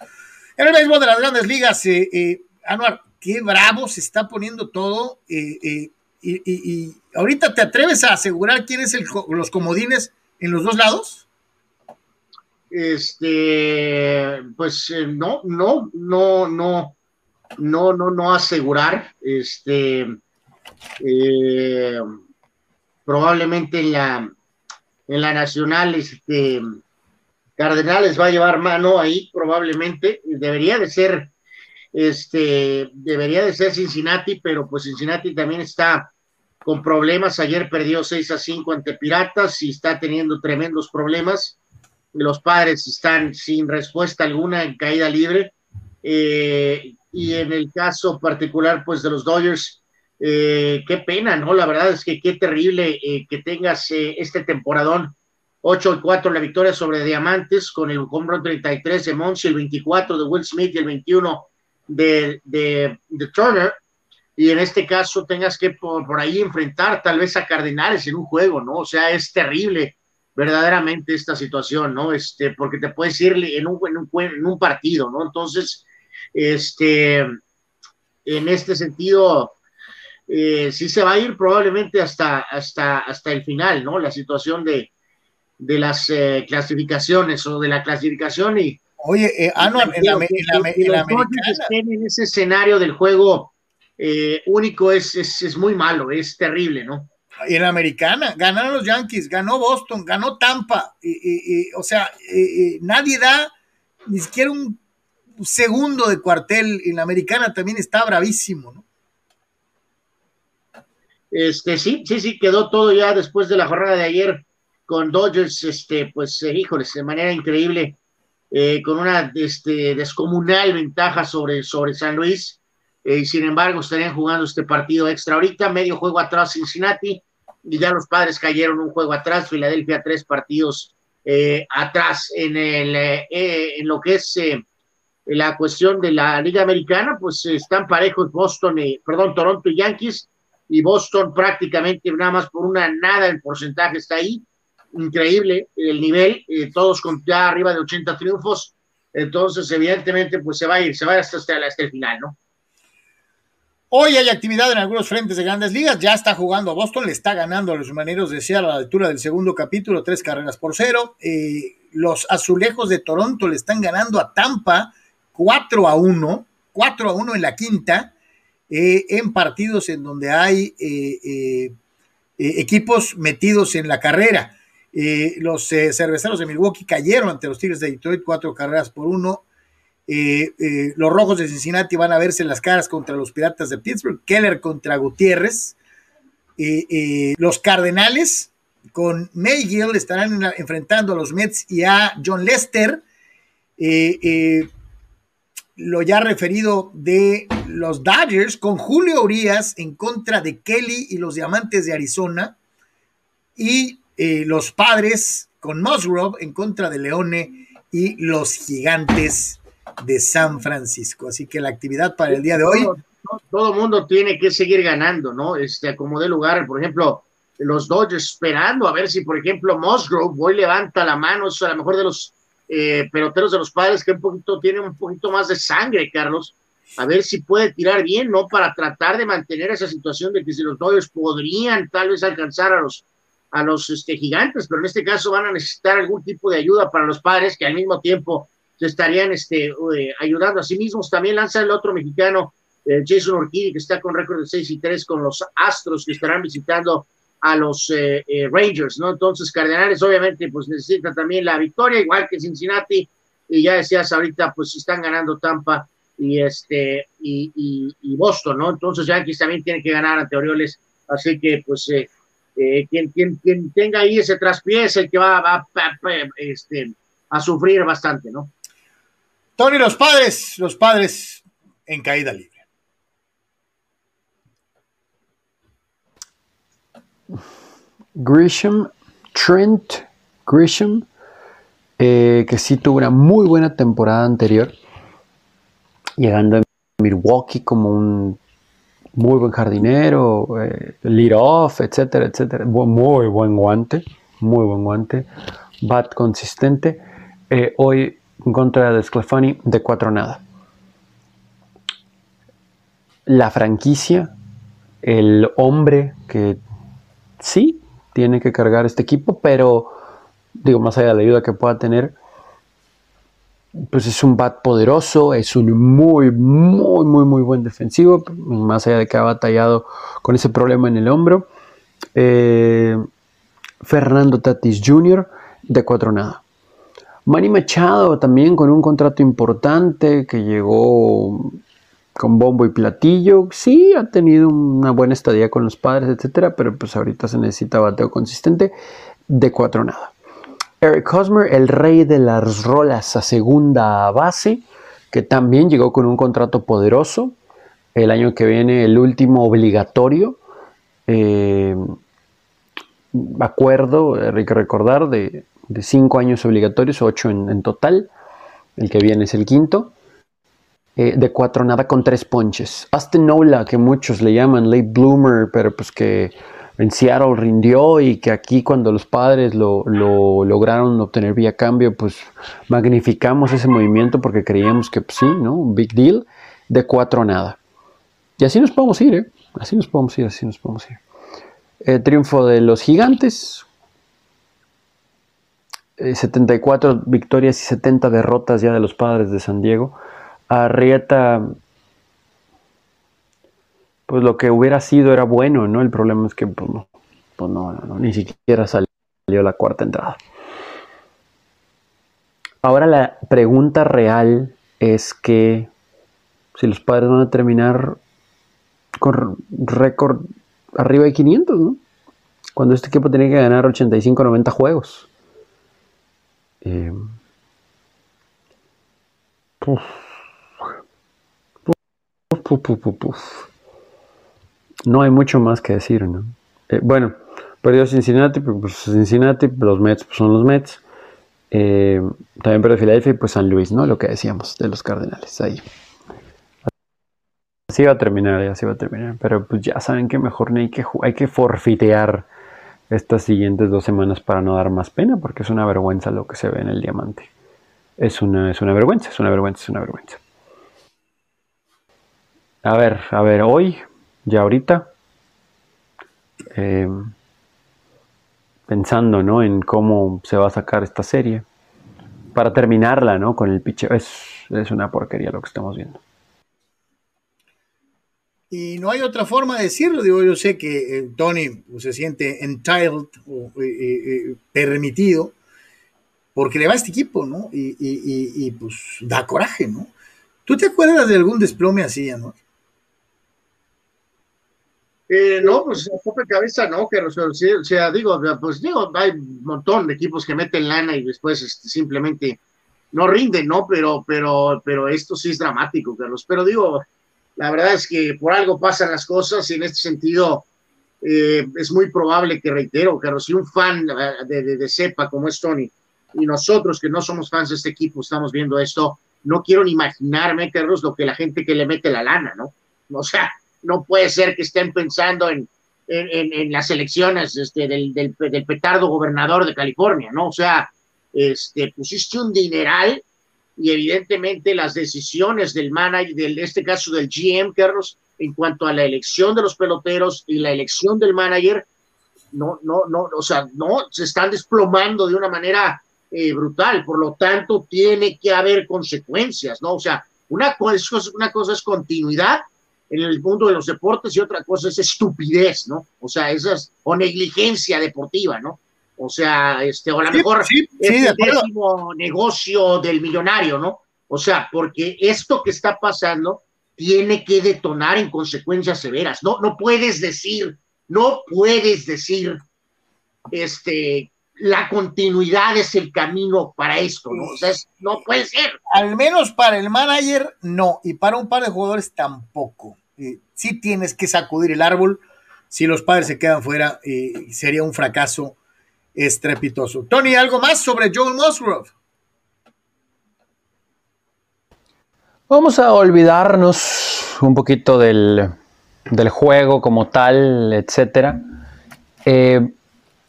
En el béisbol de las grandes ligas, eh, eh, Anuar, qué bravo se está poniendo todo. Eh, y, ahorita te atreves a asegurar quién es el, los comodines en los dos lados. Este, pues no, no, no, no, no, no, no asegurar. Este, probablemente en la, en la nacional, este, Cardenales va a llevar mano ahí probablemente, debería de ser, este, debería de ser Cincinnati, pero pues Cincinnati también está con problemas, ayer perdió 6 a 5 ante Piratas y está teniendo tremendos problemas, los padres están sin respuesta alguna en caída libre, eh, y en el caso particular pues de los Dodgers, eh, qué pena, ¿no? La verdad es que qué terrible eh, que tengas este temporadón 8 y 4 la victoria sobre Diamantes con el home 33 de Monsi, el 24 de Will Smith y el 21 de, de, Turner. Y en este caso tengas que por, ahí enfrentar tal vez a Cardenales en un juego, ¿no? O sea, es terrible verdaderamente esta situación, ¿no? Este, porque te puedes ir en un, en un, en un partido, ¿no? Entonces, este, en este sentido, eh, sí se va a ir probablemente hasta, hasta, hasta el final, ¿no? La situación de, de las eh, clasificaciones o de la clasificación y Oye, eh, ah, en, la, en, ese escenario del juego eh, único es, es, muy malo, es terrible, ¿no? En la americana, ganaron los Yankees, ganó Boston, ganó Tampa, y, o sea, nadie da ni siquiera un segundo de cuartel, en la americana también está bravísimo, ¿no? Este, sí, sí, sí, quedó todo ya después de la jornada de ayer con Dodgers, este, pues, eh, híjoles, de manera increíble, eh, con una este, descomunal ventaja sobre, sobre San Luis, eh, y sin embargo estarían jugando este partido extra. Ahorita medio juego atrás Cincinnati, y ya los padres cayeron un juego atrás, Filadelfia tres partidos atrás en, el, en lo que es la cuestión de la Liga Americana, pues están parejos Boston, perdón, Toronto y Yankees, y Boston prácticamente nada más por una nada el porcentaje está ahí increíble el nivel, eh, todos con ya arriba de 80 triunfos, entonces evidentemente pues se va a ir, se va a ir hasta, el final, ¿no? Hoy hay actividad en algunos frentes de grandes ligas, ya está jugando Boston, le está ganando a los maneros de Seattle a la altura del segundo capítulo, tres carreras por cero. Eh, los azulejos de Toronto le están ganando a Tampa 4 a 1, 4 a 1 en la quinta, eh, en partidos en donde hay equipos metidos en la carrera. Eh, los eh, cerveceros de Milwaukee cayeron ante los Tigres de Detroit, cuatro carreras por uno. Eh, los rojos de Cincinnati van a verse las caras contra los piratas de Pittsburgh, Keller contra Gutiérrez. los Cardenales con Maygill estarán enfrentando a los Mets y a John Lester. lo ya referido de los Dodgers con Julio Urias en contra de Kelly y los Diamantes de Arizona. Y eh, los padres con Musgrove en contra de Leone y los gigantes de San Francisco. Así que la actividad para el día de hoy todo mundo tiene que seguir ganando, ¿no? Este, como de lugar, por ejemplo, los Dodgers esperando a ver si, por ejemplo, Musgrove hoy levanta la mano, es a lo mejor de los eh, peloteros de los padres que un poquito tienen un poquito más de sangre, Carlos, a ver si puede tirar bien, ¿no? Para tratar de mantener esa situación de que si los Dodgers podrían tal vez alcanzar a los a los este, gigantes, pero en este caso van a necesitar algún tipo de ayuda para los padres que al mismo tiempo estarían este, eh, ayudando a sí mismos. También lanza el otro mexicano, eh, Jason Orquídez, que está con récord de 6 y 3 con los Astros que estarán visitando a los eh, Rangers, ¿no? Entonces, Cardenales obviamente pues necesita también la victoria, igual que Cincinnati, y ya decías ahorita, pues están ganando Tampa y este y, Boston, ¿no? Entonces Yankees también tiene que ganar ante Orioles, así que pues eh, quien, quien, quien, tenga ahí ese traspié es el que va, va, este, a sufrir bastante, ¿no? Tony, los padres, los padres en caída libre. Grisham, Trent Grisham, eh, que sí tuvo una muy buena temporada anterior, llegando a Milwaukee como un muy buen jardinero, eh, lead off, etcétera, etcétera. Muy buen guante, muy buen guante. Bat consistente. Eh, hoy en contra de Sclafani de cuatro nada. La franquicia, el hombre que sí tiene que cargar este equipo, pero digo, más allá de la ayuda que pueda tener, pues es un bat poderoso, es un muy, muy, muy, muy buen defensivo, más allá de que ha batallado con ese problema en el hombro. Eh, Fernando Tatis Jr. de cuatro nada. Manny Machado también con un contrato importante que llegó con bombo y platillo. Sí, ha tenido una buena estadía con los padres, etcétera, pero pues ahorita se necesita bateo consistente de cuatro nada. Eric Hosmer, el rey de las rolas a segunda base, que también llegó con un contrato poderoso. El año que viene, el último obligatorio. Eh, acuerdo, hay que recordar, de, cinco años obligatorios, ocho en, total. El que viene es el quinto. Eh, de cuatro nada con tres ponches. Austin Nola, que muchos le llaman late bloomer, pero pues que en Seattle rindió y que aquí cuando los padres lo, lograron obtener vía cambio, pues magnificamos ese movimiento porque creíamos que pues, sí, ¿no? Un big deal de cuatro nada. Y así nos podemos ir, ¿eh? Así nos podemos ir, así nos podemos ir. El triunfo de los gigantes. 74 eh, victorias y 70 derrotas ya de los padres de San Diego. Arrieta pues lo que hubiera sido era bueno, ¿no? El problema es que pues no, pues no, ni siquiera salió la cuarta entrada. Ahora la pregunta real es que si los padres van a terminar con récord arriba de 500, ¿no? Cuando este equipo tenía que ganar 85, 90 juegos. Eh, no hay mucho más que decir, ¿no? Eh, bueno, perdió Cincinnati, pues Cincinnati, los Mets pues, son los Mets. Eh, también perdió Filadelfia y pues San Luis, ¿no? Lo que decíamos de los Cardenales ahí. Así va a terminar, así va a terminar. Pero pues ya saben que mejor hay que, hay que forfitear estas siguientes dos semanas para no dar más pena, porque es una vergüenza lo que se ve en el diamante. Es una, es una vergüenza, es una vergüenza, es una vergüenza. A ver, a ver, hoy ya ahorita, eh, pensando ¿no? en cómo se va a sacar esta serie, para terminarla ¿no? con el pitch Es, es una porquería lo que estamos viendo. Y no hay otra forma de decirlo. Digo, yo sé que eh, Tony se siente entitled o eh, permitido porque le va a este equipo, ¿no? Y, y, pues da coraje, ¿no? ¿Tú te acuerdas de algún desplome así, no? Eh, no, pues a tope cabeza no, que o sea, digo, pues digo, hay un montón de equipos que meten lana y después este, simplemente no rinden, ¿no? Pero, pero, pero esto sí es dramático, Carlos. Pero digo, la verdad es que por algo pasan las cosas y en este sentido eh, es muy probable que, reitero, Carlos, si un fan de, de, de cepa como es Tony y nosotros que no somos fans de este equipo estamos viendo esto, no quiero ni imaginarme, Carlos, lo que la gente que le mete la lana, ¿no? O sea, no puede ser que estén pensando en, en, las elecciones este, del, del, del, petardo gobernador de California, ¿no? O sea, este, pusiste un dineral y evidentemente las decisiones del manager, en este caso del GM, Carlos, en cuanto a la elección de los peloteros y la elección del manager, no, no, no, o sea, no, se están desplomando de una manera eh, brutal, por lo tanto, tiene que haber consecuencias, ¿no? O sea, una cosa, una cosa es continuidad en el mundo de los deportes y otra cosa es estupidez, ¿no? O sea, esas, o negligencia deportiva, ¿no? O sea, este, o a lo mejor sí, es el décimo negocio del millonario, ¿no? O sea, porque esto que está pasando tiene que detonar en consecuencias severas. No, no puedes decir, no puedes decir, este, la continuidad es el camino para esto, ¿no? O sea, no puede ser. Al menos para el manager, no, y para un par de jugadores tampoco. Eh, sí tienes que sacudir el árbol. Si los padres se quedan fuera, eh, sería un fracaso estrepitoso. Tony, ¿algo más sobre Joel Musgrove? Vamos a olvidarnos un poquito del, del juego como tal, etcétera. Eh,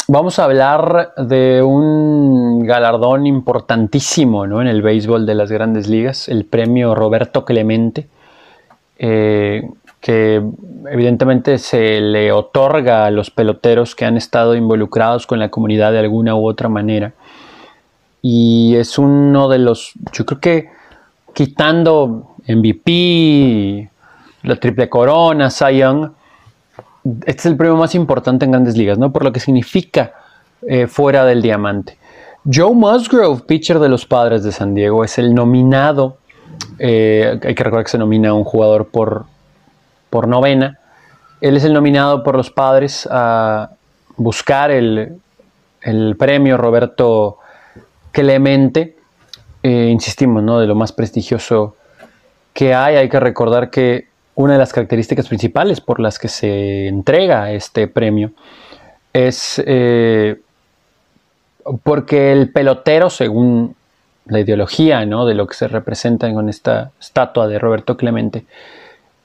vamos a hablar de un galardón importantísimo ¿no? en el béisbol de las grandes ligas, el premio Roberto Clemente. Eh, que evidentemente se le otorga a los peloteros que han estado involucrados con la comunidad de alguna u otra manera. Y es uno de los, yo creo que quitando MVP, la triple corona, Cy Young, este es el premio más importante en grandes ligas, ¿no? Por lo que significa eh, fuera del diamante. Joe Musgrove, pitcher de los padres de San Diego, es el nominado. Eh, hay que recordar que se nomina a un jugador por, por novena. Él es el nominado por los padres a buscar el, premio Roberto Clemente. Eh, insistimos, ¿no? De lo más prestigioso que hay. Hay que recordar que una de las características principales por las que se entrega este premio es eh, porque el pelotero, según la ideología ¿no? de lo que se representa con esta estatua de Roberto Clemente,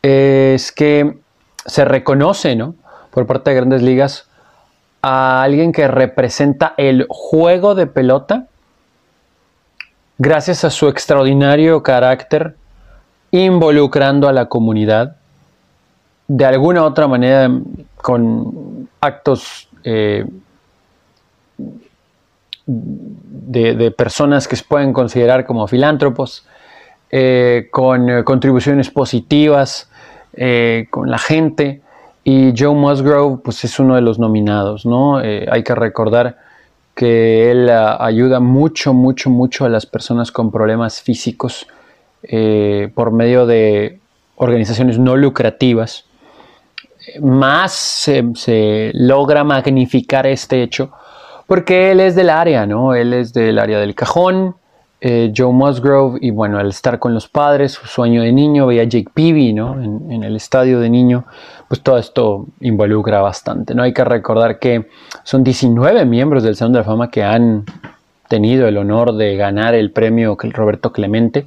es que se reconoce, ¿no? Por parte de grandes ligas a alguien que representa el juego de pelota gracias a su extraordinario carácter involucrando a la comunidad de alguna u otra manera con actos eh, de, personas que se pueden considerar como filántropos, eh, con eh, contribuciones positivas eh, con la gente. Y Joe Musgrove, pues es uno de los nominados, ¿no? Hay que recordar que él ayuda mucho, mucho, mucho a las personas con problemas físicos por medio de organizaciones no lucrativas. Más se, se, logra magnificar este hecho porque él es del área, ¿no? Él es del área del cajón, eh, Joe Musgrove y bueno, al estar con los padres, su sueño de niño, veía Jake Peavy ¿no? en, el estadio de niño, pues todo esto involucra bastante. ¿no? Hay que recordar que son 19 miembros del Salón de la Fama que han tenido el honor de ganar el premio Roberto Clemente.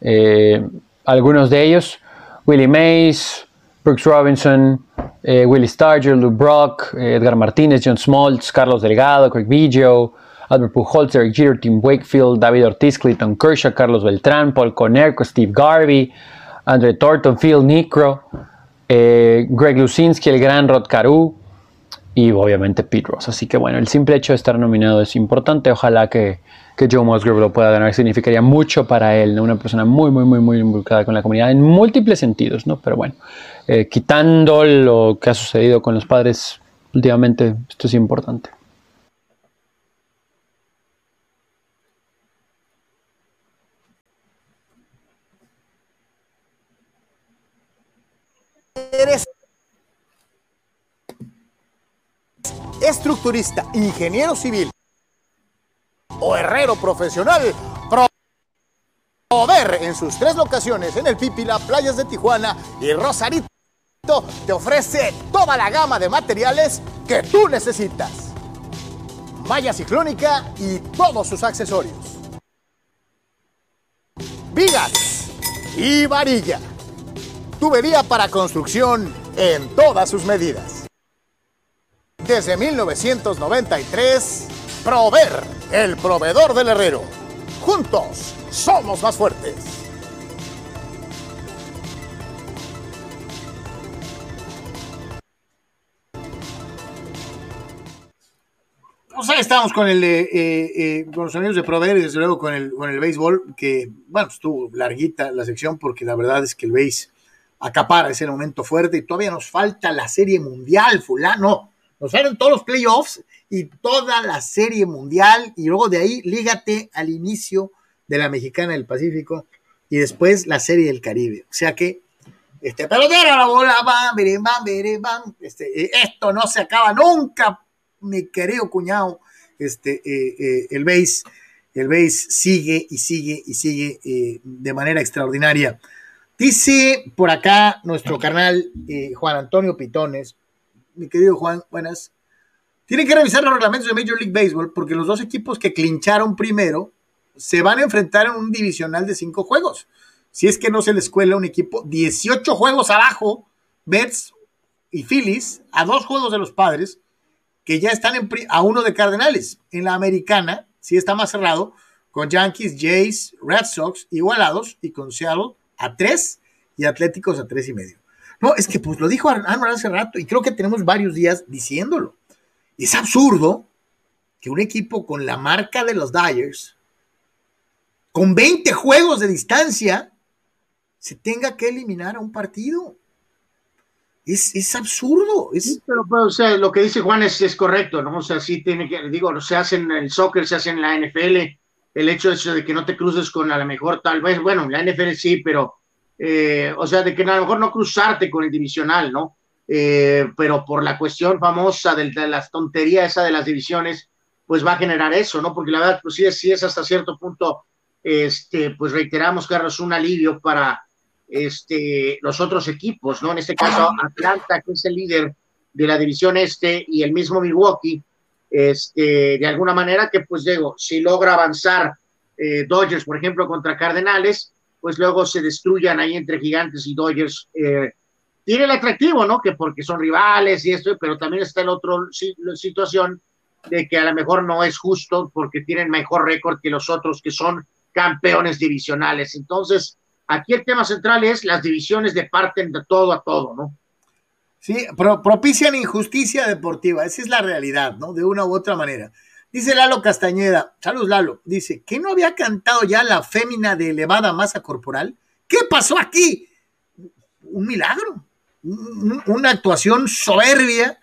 Eh, algunos de ellos, Willie Mays, Brooks Robinson, eh, Willie Starger, Lou Brock, Edgar Martínez, John Smoltz, Carlos Delgado, Craig Biggio, Albert Pujols, Jeter, Tim Wakefield, David Ortiz, Clayton Kershaw, Carlos Beltrán, Paul Conerco, Steve Garvey, Andre Thornton, Phil Nicro, eh, Greg Lucinski, el gran Rod Caru y obviamente Pete Ross. Así que bueno, el simple hecho de estar nominado es importante. Ojalá que, Joe Musgrove lo pueda ganar. Significaría mucho para él, ¿no? Una persona muy, muy, muy, muy involucrada con la comunidad en múltiples sentidos, ¿no? Pero bueno, eh, quitando lo que ha sucedido con los padres últimamente, esto es importante. Eres estructurista, ingeniero civil o herrero profesional, Prover en sus tres locaciones en el Pipila, Playas de Tijuana y Rosarito te ofrece toda la gama de materiales que tú necesitas. Malla ciclónica y todos sus accesorios. Vigas y varilla tubería para construcción en todas sus medidas. Desde 1993, Prover, el proveedor del herrero. Juntos, somos más fuertes. Pues ahí estamos con el eh, eh, los amigos de Prover y desde luego con el, con el béisbol, que bueno, estuvo larguita la sección porque la verdad es que el béis acapara ese momento fuerte y todavía nos falta la serie mundial, fulano. Nos salen todos los playoffs y toda la serie mundial y luego de ahí lígate al inicio de la mexicana del Pacífico y después la serie del Caribe. O sea que, este, pelotero, la bola, bam, bam, bam, bam, este, eh, esto no se acaba nunca, mi querido cuñado, este, eh, eh, el base, el sigue y sigue y sigue de manera extraordinaria. Dice por acá nuestro carnal eh, Juan Antonio Pitones, mi querido Juan, buenas. Tienen que revisar los reglamentos de Major League Baseball porque los dos equipos que clincharon primero se van a enfrentar en un divisional de cinco juegos. Si es que no se les cuela un equipo 18 juegos abajo, Mets y Phillies, a dos juegos de los padres, que ya están en a uno de Cardenales. En la americana, sí está más cerrado, con Yankees, Jays, Red Sox igualados y con Seattle a tres y Atléticos a tres y medio. No, es que pues lo dijo Arnold hace rato y creo que tenemos varios días diciéndolo. Es absurdo que un equipo con la marca de los Dyers, con 20 juegos de distancia, se tenga que eliminar a un partido. Es, es absurdo. Es... Lo que dice Juan es, es, correcto, ¿no? O sea, sí tiene que, digo, se hace en el soccer, se hace en la NFL, el hecho de, que no te cruces con a lo mejor tal vez, bueno, en la NFL sí, pero, eh, o sea, de que a lo mejor no cruzarte con el divisional, ¿no? Eh, pero por la cuestión famosa de, de las tonterías esa de las divisiones, pues va a generar eso, ¿no? Porque la verdad, pues sí es, sí es hasta cierto punto, este, pues reiteramos, Carlos, un alivio para este, los otros equipos, ¿no? En este caso, Atlanta, que es el líder de la división este, y el mismo Milwaukee, este, de alguna manera que, pues digo, si logra avanzar eh, Dodgers, por ejemplo, contra Cardenales, pues luego se destruyan ahí entre Gigantes y Dodgers. Eh, tiene el atractivo, ¿no? Que porque son rivales y esto, pero también está el otro sí, la situación de que a lo mejor no es justo porque tienen mejor récord que los otros que son campeones divisionales. Entonces, aquí el tema central es las divisiones de parten de todo a todo, ¿no? Sí, pro propician injusticia deportiva, esa es la realidad, ¿no? De una u otra manera. Dice Lalo Castañeda, saludos Lalo, dice, ¿que no había cantado ya la fémina de elevada masa corporal? ¿Qué pasó aquí? Un milagro, un, una actuación soberbia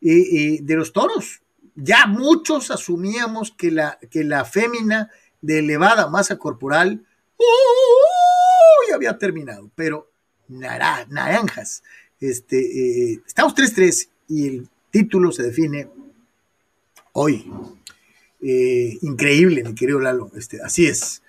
de los toros. Ya muchos asumíamos que la, que la fémina de elevada masa corporal uh, ya había terminado, pero nara, naranjas. Este, eh, estamos 3-3 y el título se define hoy. Eh, increíble, mi querido Lalo. Este, así es.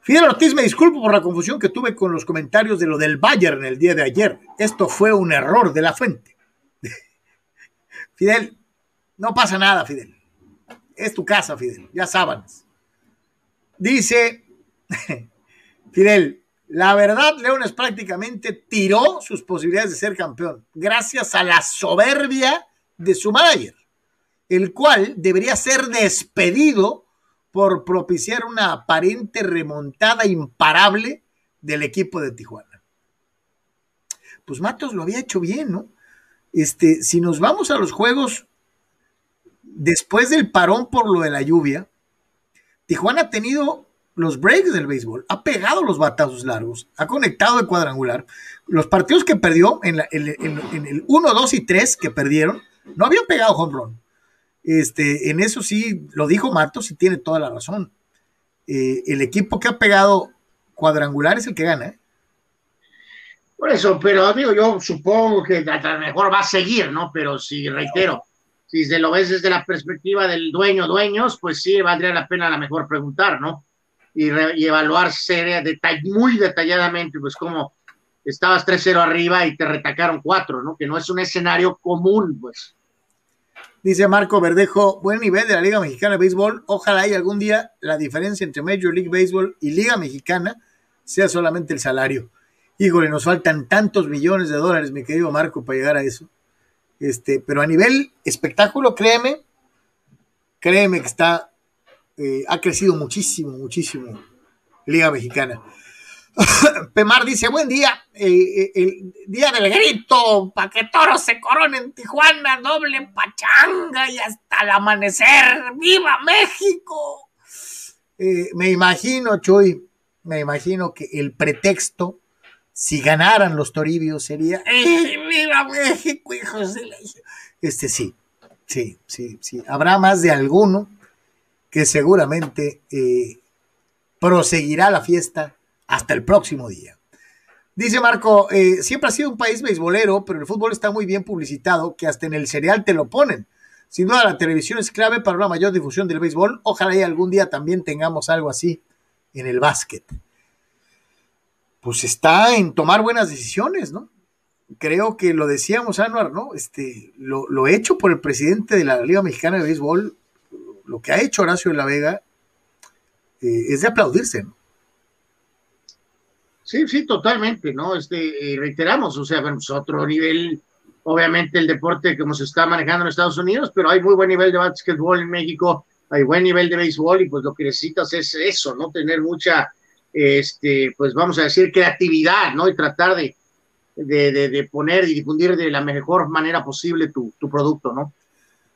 Fidel Ortiz, me disculpo por la confusión que tuve con los comentarios de lo del Bayern el día de ayer. Esto fue un error de la fuente. Fidel, no pasa nada, Fidel. Es tu casa, Fidel. Ya sábanas. Dice Fidel, la verdad, Leones prácticamente tiró sus posibilidades de ser campeón gracias a la soberbia de su manager, el cual debería ser despedido por propiciar una aparente remontada imparable del equipo de Tijuana. Pues Matos lo había hecho bien, ¿no? Este, si nos vamos a los juegos después del parón por lo de la lluvia, Tijuana ha tenido los breaks del béisbol, ha pegado los batazos largos, ha conectado de cuadrangular. Los partidos que perdió en, la, en, en, el 1, 2 y 3 que perdieron, no habían pegado home run. Este, en eso sí, lo dijo Matos y tiene toda la razón. Eh, el equipo que ha pegado cuadrangular es el que gana. ¿eh? Por eso, pero digo, yo supongo que a lo mejor va a seguir, ¿no? Pero si reitero, si se lo ves desde la perspectiva del dueño, dueños, pues sí, valdría la pena a lo mejor preguntar, ¿no? Y, y evaluar seria, muy detalladamente, pues como estabas 3-0 arriba y te retacaron 4, ¿no? Que no es un escenario común, pues. Dice Marco Verdejo, buen nivel de la Liga Mexicana de Béisbol. Ojalá haya algún día la diferencia entre Major League Baseball y Liga Mexicana sea solamente el salario. Híjole, nos faltan tantos millones de dólares, mi querido Marco, para llegar a eso. Este, pero a nivel espectáculo, créeme, créeme que está, eh, ha crecido muchísimo, muchísimo Liga Mexicana. Pemar dice, buen día, eh, eh, el día del grito, para que toros se coronen en Tijuana, doble pachanga y hasta el amanecer, ¡viva México! me imagino, Chuy, me imagino que el pretexto, si ganaran los toribios, sería, ¡viva México, hijos de la... Este sí, sí, sí, sí. Habrá más de alguno que seguramente eh, proseguirá la fiesta hasta el próximo día. Dice Marco, eh, siempre ha sido un país beisbolero, pero el fútbol está muy bien publicitado, que hasta en el cereal te lo ponen. Sin duda la televisión es clave para una mayor difusión del béisbol. Ojalá y algún día también tengamos algo así en el básquet. Pues está en tomar buenas decisiones, ¿no? creo que lo decíamos, Anuar, ¿no? Este, lo, hecho por el presidente de la Liga Mexicana de Béisbol, lo que ha hecho Horacio de la Vega, eh, es de aplaudirse, ¿no? Sí, sí, totalmente, ¿no? Este, eh, reiteramos, o sea, bueno, es otro nivel, obviamente el deporte como se está manejando en Estados Unidos, pero hay muy buen nivel de básquetbol en México, hay buen nivel de béisbol y pues lo que necesitas es eso, ¿no? Tener mucha, este, pues vamos a decir, creatividad, ¿no? Y tratar de, de, poner y difundir de la mejor manera posible tu, producto, ¿no?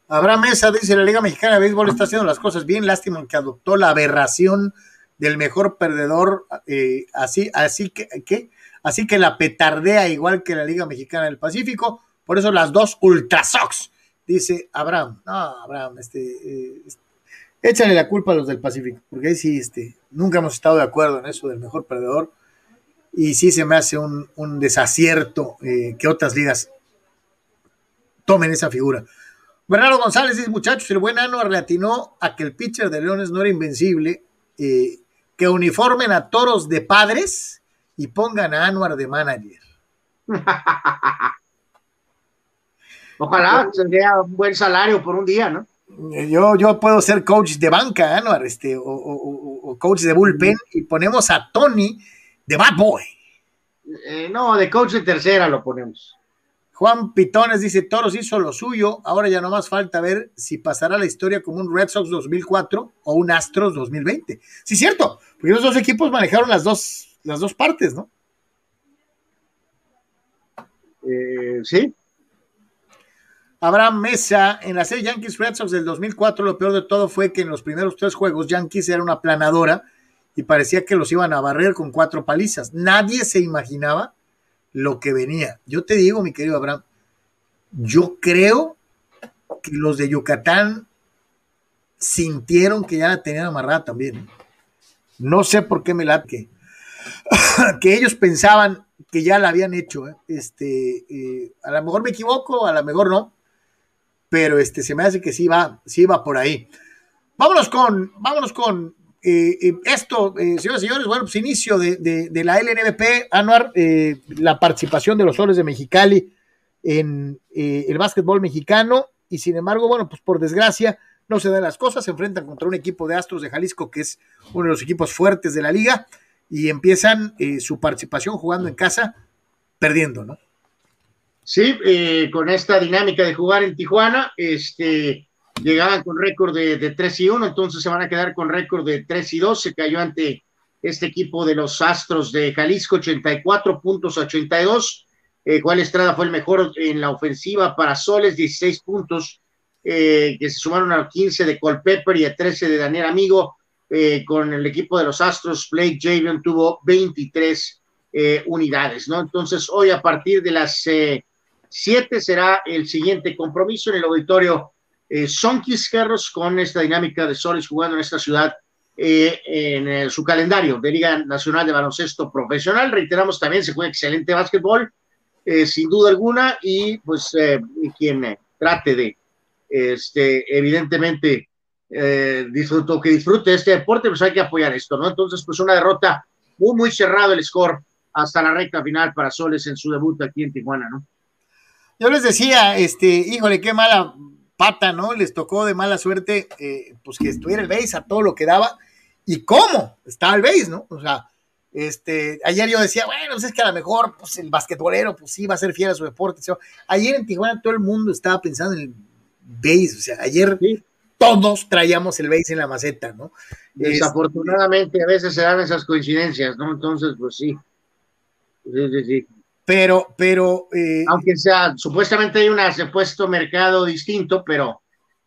Abraham Mesa dice, la Liga Mexicana de Béisbol está haciendo las cosas bien, lástima que adoptó la aberración del mejor perdedor, eh, así, así que, así que la petardea igual que la Liga Mexicana del Pacífico, por eso las dos Ultra Sox, dice Abraham. No, Abraham, este, eh, échale la culpa a los del Pacífico, porque ahí sí, este, nunca hemos estado de acuerdo en eso del mejor perdedor y sí se me hace un, desacierto eh, que otras ligas tomen esa figura. Bernardo González dice, muchachos, el buen Anuar le atinó a que el pitcher de Leones no era invencible, eh, que uniformen a toros de padres y pongan a Anuar de manager. Ojalá tendría un buen salario por un día, ¿no? Yo, yo puedo ser coach de banca, Anuar, este, o coach de bullpen, y ponemos a Tony de Bad Boy. Eh, no, de coach de tercera lo ponemos. Juan Pitones dice, Toros hizo lo suyo, ahora ya no más falta ver si pasará la historia como un Red Sox 2004 o un Astros 2020. Sí, cierto, porque los dos equipos manejaron las dos, las dos partes, ¿no? Eh, sí. Abraham Mesa, en la serie Yankees Red Sox del 2004, lo peor de todo fue que en los primeros tres juegos Yankees era una planadora y parecía que los iban a barrer con cuatro palizas. Nadie se imaginaba lo que venía. Yo te digo, mi querido Abraham, yo creo que los de Yucatán sintieron que ya la tenían amarrada también. No sé por qué me la que, que ellos pensaban que ya la habían hecho. ¿eh? Este, eh, a lo mejor me equivoco, a lo mejor no, pero este, se me hace que sí va, sí va por ahí. Vámonos con, vámonos con eh, eh, esto, eh, señoras y señores, bueno, pues inicio de, la LNBP, Anuar, la participación de los soles de Mexicali en el básquetbol mexicano, y sin embargo, bueno, pues por desgracia no se dan las cosas, se enfrentan contra un equipo de Astros de Jalisco, que es uno de los equipos fuertes de la liga, y empiezan su participación jugando en casa, perdiendo, ¿no? Sí, con esta dinámica de jugar en Tijuana, este, llegaban con récord de, de 3 y 1, entonces se van a quedar con récord de 3 y 2. Se cayó ante este equipo de los Astros de Jalisco, 84 puntos a 82. Eh, Juan Estrada fue el mejor en la ofensiva para Soles, 16 puntos, eh, que se sumaron a 15 de Colpepper y a 13 de Daniel Amigo. Eh, con el equipo de los Astros, Blake Javion tuvo 23 eh, unidades, ¿no? Entonces, hoy a partir de las 7 será el siguiente compromiso en el auditorio eh, Sonkis Carros con esta dinámica de Soles jugando en esta ciudad eh, en eh, su calendario de Liga Nacional de Baloncesto Profesional. Reiteramos también, se juega excelente básquetbol, eh, sin duda alguna, y pues quien trate de, este, evidentemente, disfruto, que disfrute este deporte, pues hay que apoyar esto, ¿no? Entonces, pues una derrota muy, muy cerrado el score hasta la recta final para Soles en su debut aquí en Tijuana, ¿no? Yo les decía, este, híjole, qué mala pata, ¿no? Les tocó de mala suerte, eh, pues que estuviera el base a todo lo que daba. ¿Y cómo? Estaba el base, ¿no? O sea, Este, ayer yo decía, bueno, pues es que a lo mejor pues, el basquetbolero, pues sí, va a ser fiel a su deporte. Ayer en Tijuana todo el mundo estaba pensando en el base, o sea, ayer todos traíamos el base en la maceta, ¿no? Desafortunadamente a veces se dan esas coincidencias, ¿no? Entonces, pues sí. Sí, sí, sí. Pero, pero. Eh, Aunque sea, supuestamente hay un supuesto mercado distinto, pero,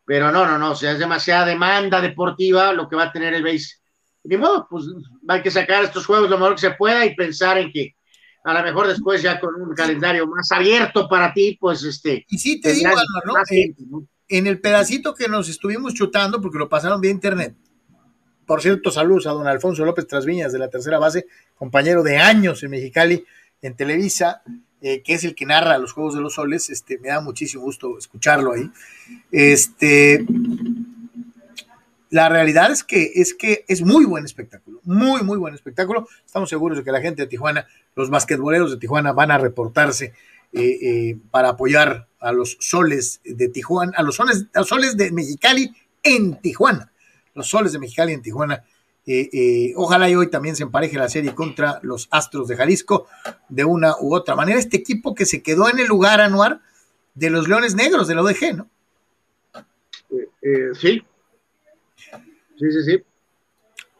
pero no, no, no, o sea, es demasiada demanda deportiva lo que va a tener el base. Ni modo, pues hay que sacar estos juegos lo mejor que se pueda y pensar en que a lo mejor después ya con un calendario más abierto para ti, pues este. Y sí te digo, eh, ¿no? En el pedacito que nos estuvimos chutando, porque lo pasaron vía internet. Por cierto, saludos a don Alfonso López Trasviñas de la tercera base, compañero de años en Mexicali en Televisa, eh, que es el que narra los Juegos de los Soles, este, me da muchísimo gusto escucharlo ahí. Este, la realidad es que, es que es muy buen espectáculo, muy, muy buen espectáculo. Estamos seguros de que la gente de Tijuana, los basquetboleros de Tijuana van a reportarse eh, eh, para apoyar a los soles de Tijuana, a los soles, a soles de Mexicali en Tijuana, los soles de Mexicali en Tijuana eh, eh, ojalá y hoy también se empareje la serie contra los Astros de Jalisco de una u otra manera. Este equipo que se quedó en el lugar anual de los Leones Negros de la ODG, ¿no? Eh, sí. Sí, sí, sí.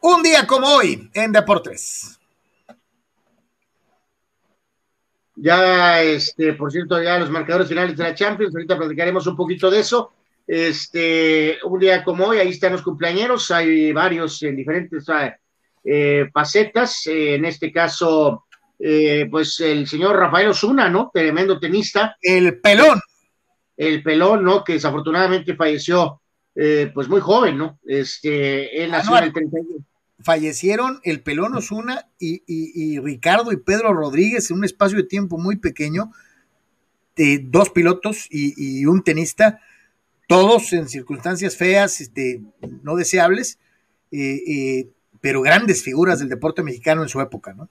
Un día como hoy en Deportes. Ya, este, por cierto, ya los marcadores finales de la Champions, ahorita platicaremos un poquito de eso. Este, un día como hoy, ahí están los cumpleaños, hay varios en diferentes ah, eh, facetas, eh, en este caso, eh, pues el señor Rafael Osuna, ¿no? Tremendo tenista. El pelón. El pelón, ¿no? Que desafortunadamente falleció, pues muy joven, ¿no? Este, él nació en el 31. Fallecieron el pelón Osuna y, Ricardo y Pedro Rodríguez en un espacio de tiempo muy pequeño, de dos pilotos y un tenista todos en circunstancias feas, este, no deseables, eh, eh, pero grandes figuras del deporte mexicano en su época, ¿no?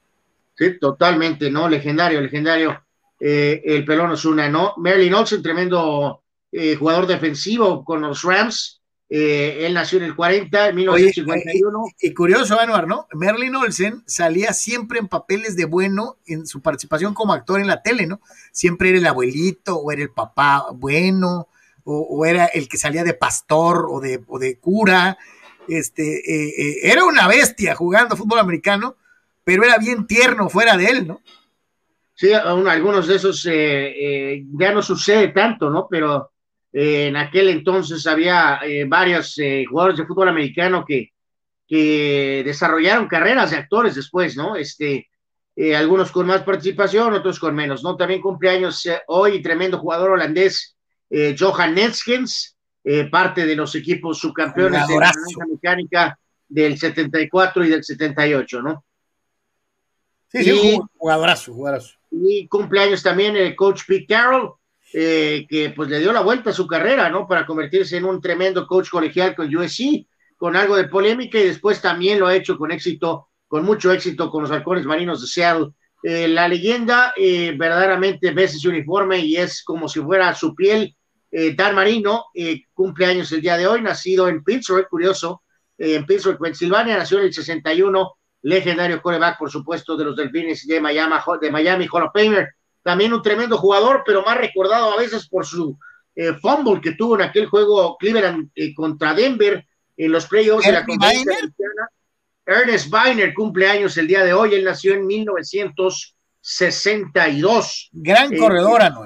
Sí, totalmente, ¿no? Legendario, legendario. Eh, el pelón Osuna, ¿no? Merlin Olsen, tremendo jugador defensivo con los Rams. él nació en el 40, en 1951. y, curioso, Anuar, ¿no? Merlin Olsen salía siempre en papeles de bueno en su participación como actor en la tele, ¿no? Siempre era el abuelito o era el papá bueno o, era el que salía de pastor o de, de cura. Este, eh, eh, era una bestia jugando fútbol americano, pero era bien tierno fuera de él, ¿no? Sí, aún algunos de esos eh, ya no sucede tanto, ¿no? Pero en aquel entonces había varios jugadores de fútbol americano que, que desarrollaron carreras de actores después, ¿no? Este, algunos con más participación, otros con menos, ¿no? También cumpleaños hoy, tremendo jugador holandés, eh, Johan Netskens, eh, parte de los equipos subcampeones de la mecánica del 74 y del 78, ¿no? Sí, sí, jugadorazo, jugadorazo. Y cumpleaños también el coach Pete Carroll, eh, que pues le dio la vuelta a su carrera, ¿no? Para convertirse en un tremendo coach colegial con USC, con algo de polémica y después también lo ha hecho con éxito, con mucho éxito con los halcones marinos de Seattle. la leyenda verdaderamente ves ese uniforme y es como si fuera su piel eh, Dan Marino eh, cumple años el día de hoy, nacido en Pittsburgh, curioso, eh, en Pittsburgh, Pensilvania, nació en el 61, legendario coreback, por supuesto, de los Delfines de Miami, de Miami Hall of Famer. También un tremendo jugador, pero más recordado a veces por su fumble que tuvo en aquel juego Cleveland contra Denver en los playoffs de la conferencia Ernest Weiner cumple años el día de hoy, él nació en 1962. Gran corredora, ¿no?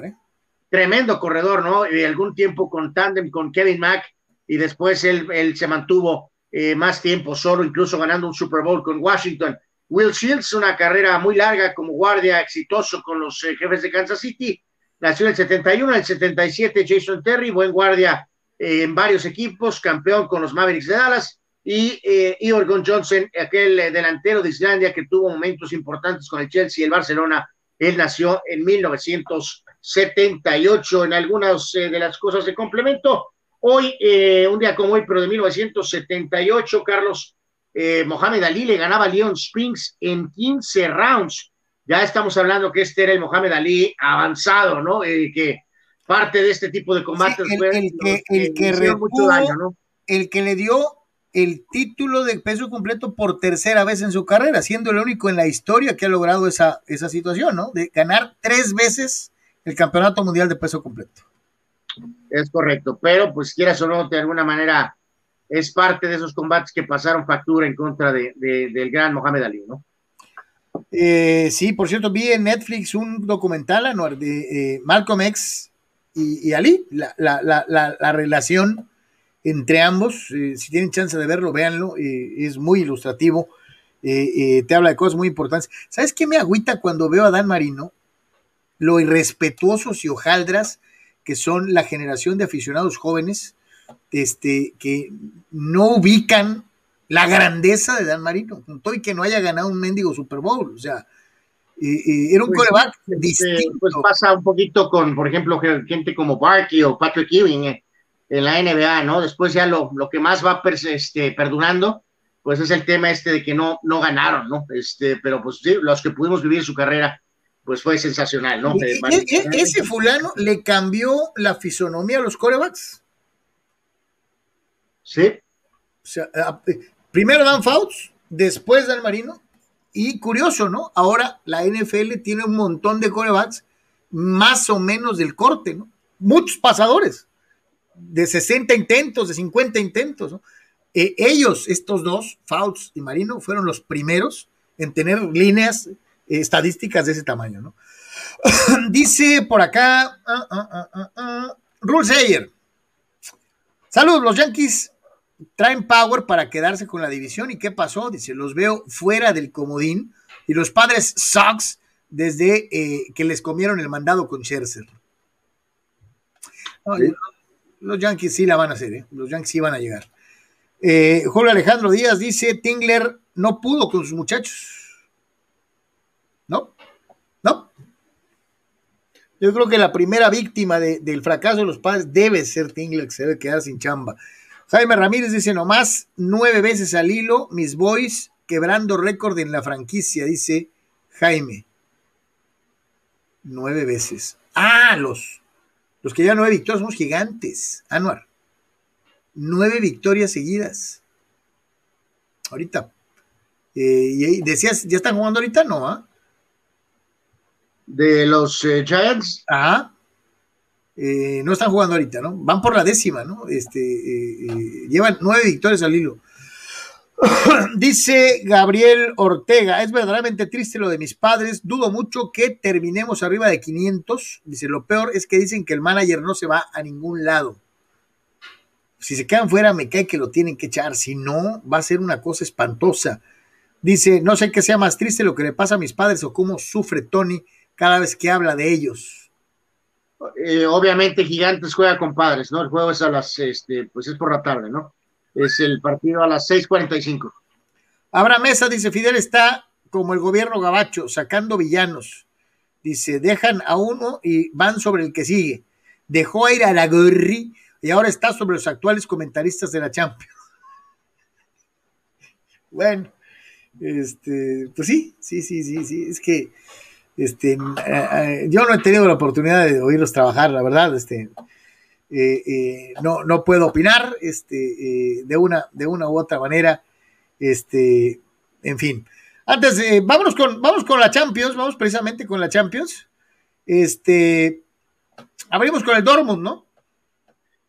Tremendo corredor, ¿no? Y algún tiempo con tándem con Kevin Mack y después él, él se mantuvo eh, más tiempo solo, incluso ganando un Super Bowl con Washington. Will Shields, una carrera muy larga como guardia, exitoso con los eh, jefes de Kansas City. Nació en el 71, en el 77 Jason Terry, buen guardia eh, en varios equipos, campeón con los Mavericks de Dallas. Y Iorgon Johnson, aquel delantero de Islandia que tuvo momentos importantes con el Chelsea y el Barcelona. Él nació en 1900. 78 en algunas eh, de las cosas de complemento. Hoy, eh, un día como hoy, pero de 1978, Carlos eh, Mohamed Ali le ganaba a Leon Springs en 15 rounds. Ya estamos hablando que este era el Mohamed Ali avanzado, ¿no? que parte de este tipo de combates el, que, el que, el que le dio el título de peso completo por tercera vez en su carrera, siendo el único en la historia que ha logrado esa, esa situación, ¿no? De ganar tres veces el campeonato mundial de peso completo. Es correcto, pero pues quieras o no, de alguna manera es parte de esos combates que pasaron factura en contra de, del gran Mohamed Ali, ¿no? Eh, sí, por cierto, vi en Netflix un documental, Anuar, de eh, Malcolm X y, Ali, la, la, la, la, relación entre ambos. Eh, si tienen chance de verlo, véanlo, es muy ilustrativo. te habla de cosas muy importantes. ¿Sabes qué me agüita cuando veo a Dan Marino? Lo irrespetuosos y hojaldras que son la generación de aficionados jóvenes este, que no ubican la grandeza de Dan Marino, con y que no haya ganado un mendigo Super Bowl, o sea, era un pues, coreback este, distinto. Pues pasa un poquito con, por ejemplo, gente como Barkley o Patrick Ewing eh, en la NBA, ¿no? Después ya lo, lo que más va este, perdurando, pues es el tema este de que no, no ganaron, ¿no? Este, pero pues sí, los que pudimos vivir su carrera, pues fue sensacional, ¿no? E, ese fulano le cambió la fisonomía a los corebacks. Sí. O sea, primero dan Fouts, después dan Marino, y curioso, ¿no? Ahora la NFL tiene un montón de corebacks más o menos del corte, ¿no? Muchos pasadores, de 60 intentos, de 50 intentos, ¿no? Eh, ellos, estos dos, Fouts y Marino, fueron los primeros en tener líneas estadísticas de ese tamaño, ¿no? Dice por acá, uh, uh, uh, Saludos, los Yankees traen power para quedarse con la división. ¿Y qué pasó? Dice, los veo fuera del comodín y los padres Sox desde eh, que les comieron el mandado con Scherzer. Los Yankees sí la van a hacer, ¿eh? los Yankees sí van a llegar. Eh, Julio Alejandro Díaz dice, Tingler no pudo con sus muchachos. ¿No? ¿No? Yo creo que la primera víctima del fracaso de los padres debe ser Tingler, que se debe quedar sin chamba. Jaime Ramírez dice nomás nueve veces al hilo, mis boys quebrando récord en la franquicia, dice Jaime. Nueve veces. Ah, los, los que ya nueve victorias somos gigantes, Anuar. Nueve victorias seguidas. Ahorita. Eh, y decías, ¿ya están jugando ahorita? No, ¿ah? De los eh, Giants. Ajá. Eh, no están jugando ahorita, ¿no? Van por la décima, ¿no? Este, eh, eh, llevan nueve victorias al hilo. Dice Gabriel Ortega, es verdaderamente triste lo de mis padres, dudo mucho que terminemos arriba de 500. Dice, lo peor es que dicen que el manager no se va a ningún lado. Si se quedan fuera, me cae que lo tienen que echar, si no, va a ser una cosa espantosa. Dice, no sé qué sea más triste lo que le pasa a mis padres o cómo sufre Tony cada vez que habla de ellos. Eh, obviamente Gigantes juega con Padres, ¿no? El juego es a las, este, pues es por la tarde, ¿no? Es el partido a las 6:45. Abraham Mesa dice, Fidel está como el gobierno gabacho, sacando villanos. Dice, dejan a uno y van sobre el que sigue. Dejó ir a la Gorri y ahora está sobre los actuales comentaristas de la Champions. bueno, este, pues sí, sí, sí, sí, sí, es que este, eh, eh, yo no he tenido la oportunidad de oírlos trabajar, la verdad, este, eh, no, no puedo opinar este, de, una, de una u otra manera. Este, en fin. Antes, vámonos, con, vamos con la Champions, vamos precisamente con la Champions. Este, abrimos con el Dortmund, ¿no?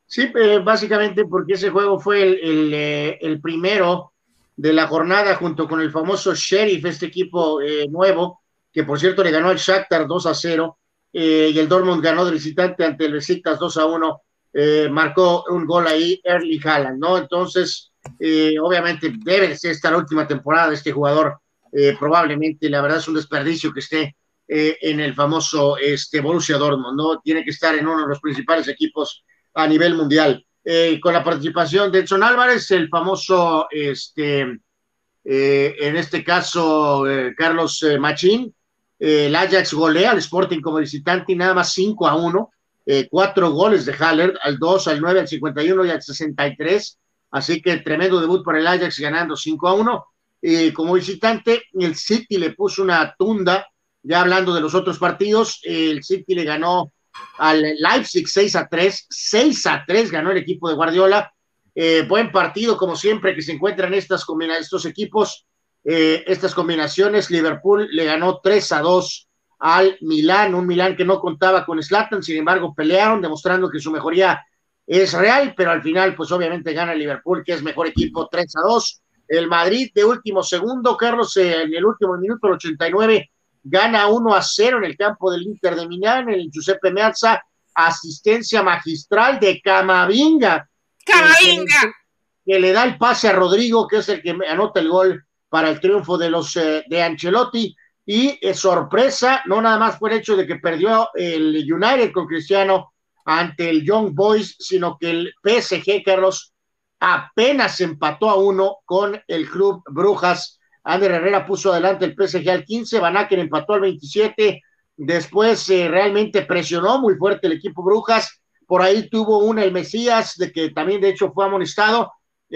Sí, básicamente porque ese juego fue el, el, primero de la jornada junto con el famoso Sheriff, este equipo nuevo que por cierto le ganó al Shakhtar 2 a 0, eh, y el Dortmund ganó de visitante ante el Besiktas 2 a 1, eh, marcó un gol ahí Erling Haaland, ¿no? Entonces, eh, obviamente debe ser esta la última temporada de este jugador, probablemente, la verdad es un desperdicio que esté en el famoso este, Borussia Dortmund, ¿no? Tiene que estar en uno de los principales equipos a nivel mundial. con la participación de Edson Álvarez, el famoso, este, en este caso, Carlos Machín, el Ajax golea al Sporting como visitante y nada más 5 a 1. Eh, cuatro goles de Haller, al 2, al 9, al 51 y al 63. Así que tremendo debut por el Ajax ganando 5 a 1. Eh, como visitante, el City le puso una tunda. Ya hablando de los otros partidos, el City le ganó al Leipzig 6 a 3. 6 a 3 ganó el equipo de Guardiola. Eh, buen partido, como siempre, que se encuentran estas estos equipos, eh, estas combinaciones. Liverpool le ganó 3 a 2 al Milán, un Milán que no contaba con Slatan, sin embargo, pelearon, demostrando que su mejoría es real, pero al final, pues obviamente gana Liverpool, que es mejor equipo 3 a 2. El Madrid de último segundo, Carlos, en el último minuto, el 89, gana 1 a 0 en el campo del Inter de Milán, el Giuseppe Meazza, asistencia magistral de Camavinga. ¡Camavinga! Que, le da el pase a Rodrigo, que es el que anota el gol para el triunfo de los eh, de Ancelotti. Y eh, sorpresa, no nada más por el hecho de que perdió el United con Cristiano ante el Young Boys, sino que el PSG, Carlos, apenas empató a uno con el club Brujas. Ander Herrera puso adelante el PSG al 15, Van Aken empató al 27, después eh, realmente presionó muy fuerte el equipo Brujas, por ahí tuvo una el Mesías, de que también de hecho fue amonestado,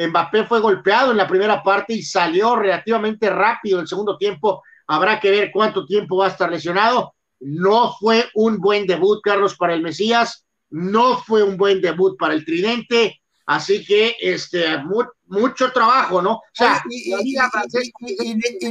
Mbappé fue golpeado en la primera parte y salió relativamente rápido el segundo tiempo, habrá que ver cuánto tiempo va a estar lesionado, no fue un buen debut, Carlos, para el Mesías, no fue un buen debut para el Tridente, Así que este, mucho trabajo, ¿no? O sea, y,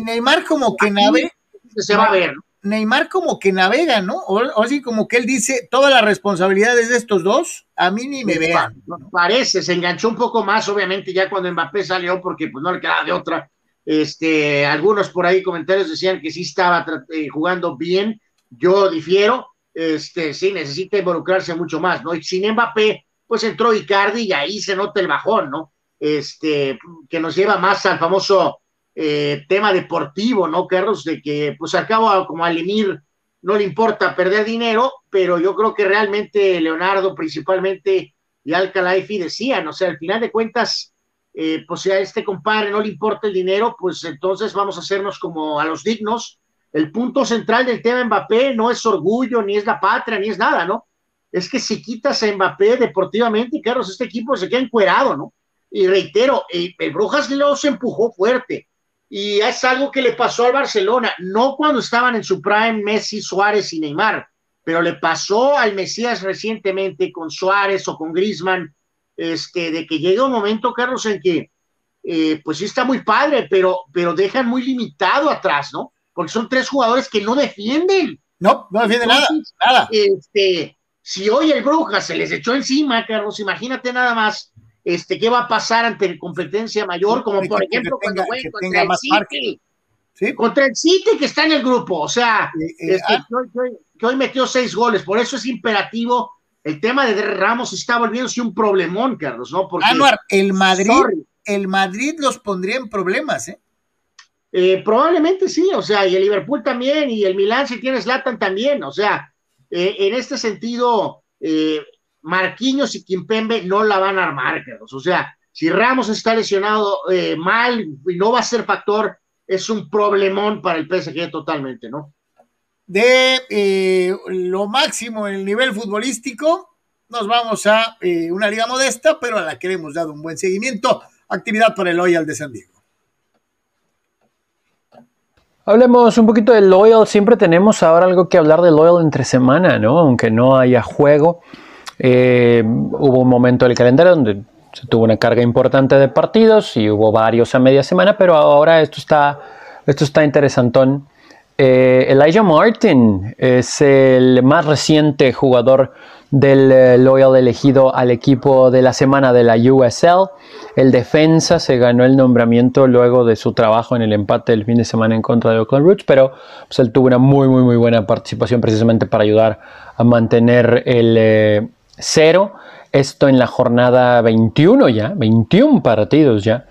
Neymar como que navega. Se va a ver, Neymar como que navega, ¿no? O, así como que él dice, toda la responsabilidad es de estos dos, a mí ni me vean. Parece, se enganchó un poco más, obviamente, ya cuando Mbappé salió, porque pues no le quedaba de otra. Este, algunos por ahí comentarios decían que sí estaba eh, jugando bien, yo difiero, este, sí, necesita involucrarse mucho más, ¿no? Y sin Mbappé, pues entró Icardi y ahí se nota el bajón, ¿no? Este, que nos lleva más al famoso eh, tema deportivo, ¿no, Carlos? De que, pues al cabo, como al Emir no le importa perder dinero, pero yo creo que realmente Leonardo, principalmente, y Al Khelaifi decían, o sea, al final de cuentas, eh, pues si a este compadre no le importa el dinero, pues entonces vamos a hacernos como a los dignos. El punto central del tema Mbappé no es orgullo, ni es la patria, ni es nada, ¿no? es que si quitas a Mbappé deportivamente, Carlos, este equipo se queda encuerado, ¿no? Y reitero, el, Brujas los empujó fuerte. Y es algo que le pasó al Barcelona, no cuando estaban en su prime Messi, Suárez y Neymar, pero le pasó al Mesías recientemente con Suárez o con Griezmann, este, de que llega un momento, Carlos, en que eh, pues sí está muy padre, pero, pero dejan muy limitado atrás, ¿no? Porque son tres jugadores que no defienden. No, no defienden nada, nada. Este, si hoy el Brujas se les echó encima, Carlos, imagínate nada más este, qué va a pasar ante competencia mayor, como por ejemplo cuando fue contra el City. ¿Sí? Contra el City que está en el grupo, o sea, este, ah. que, hoy, metió seis goles, por eso es imperativo. El tema de Ramos está volviéndose un problemón, Carlos, ¿no? Porque, el Madrid, el Madrid los pondría en problemas, ¿eh? ¿eh? Probablemente sí, o sea, y el Liverpool también, y el Milán si tiene Zlatan también, o sea, eh, en este sentido, eh, Marquinhos y Kimpembe no la van a armar, Carlos. O sea, si Ramos está lesionado eh, mal y no va a ser factor, es un problemón para el PSG totalmente, ¿no? De lo máximo en el nivel futbolístico, nos vamos a una liga modesta, pero a la que le hemos dado un buen seguimiento. Actividad para el Loyal de San Diego. Hablemos un poquito del Loyal. Siempre tenemos ahora algo que hablar del Loyal entre semana, ¿no? Aunque no haya juego. Eh, hubo un momento del calendario donde se tuvo una carga importante de partidos y hubo varios a media semana, pero ahora esto está, esto está interesantón. Eh, Elijah Martin es el más reciente jugador del eh, Loyal elegido al equipo de la semana de la USL. El defensa se ganó el nombramiento luego de su trabajo en el empate del fin de semana en contra de Oakland Roots, pero pues, él tuvo una muy, muy, muy buena participación precisamente para ayudar a mantener el cero. Esto en la jornada 21 ya, 21 partidos ya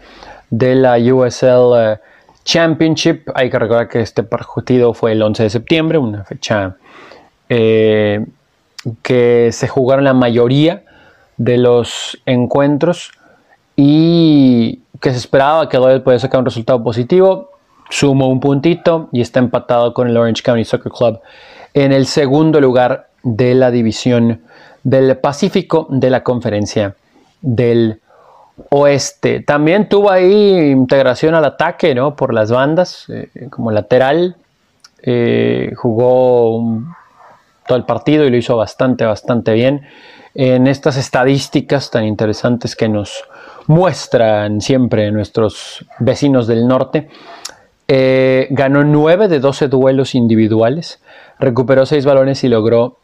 de la USL eh, Championship. Hay que recordar que este partido fue el 11 de septiembre, una fecha que se jugaron la mayoría de los encuentros y que se esperaba que Loyal pudiera sacar un resultado positivo. Sumó un puntito y está empatado con el Orange County Soccer Club en el segundo lugar de la división del Pacífico de la conferencia del Oeste. También tuvo ahí integración al ataque ¿no? por las bandas eh, como lateral. Eh, jugó todo el partido y lo hizo bastante, bastante bien. En estas estadísticas tan interesantes que nos muestran siempre nuestros vecinos del norte. Eh, ganó 9 de 12 duelos individuales, recuperó 6 balones y logró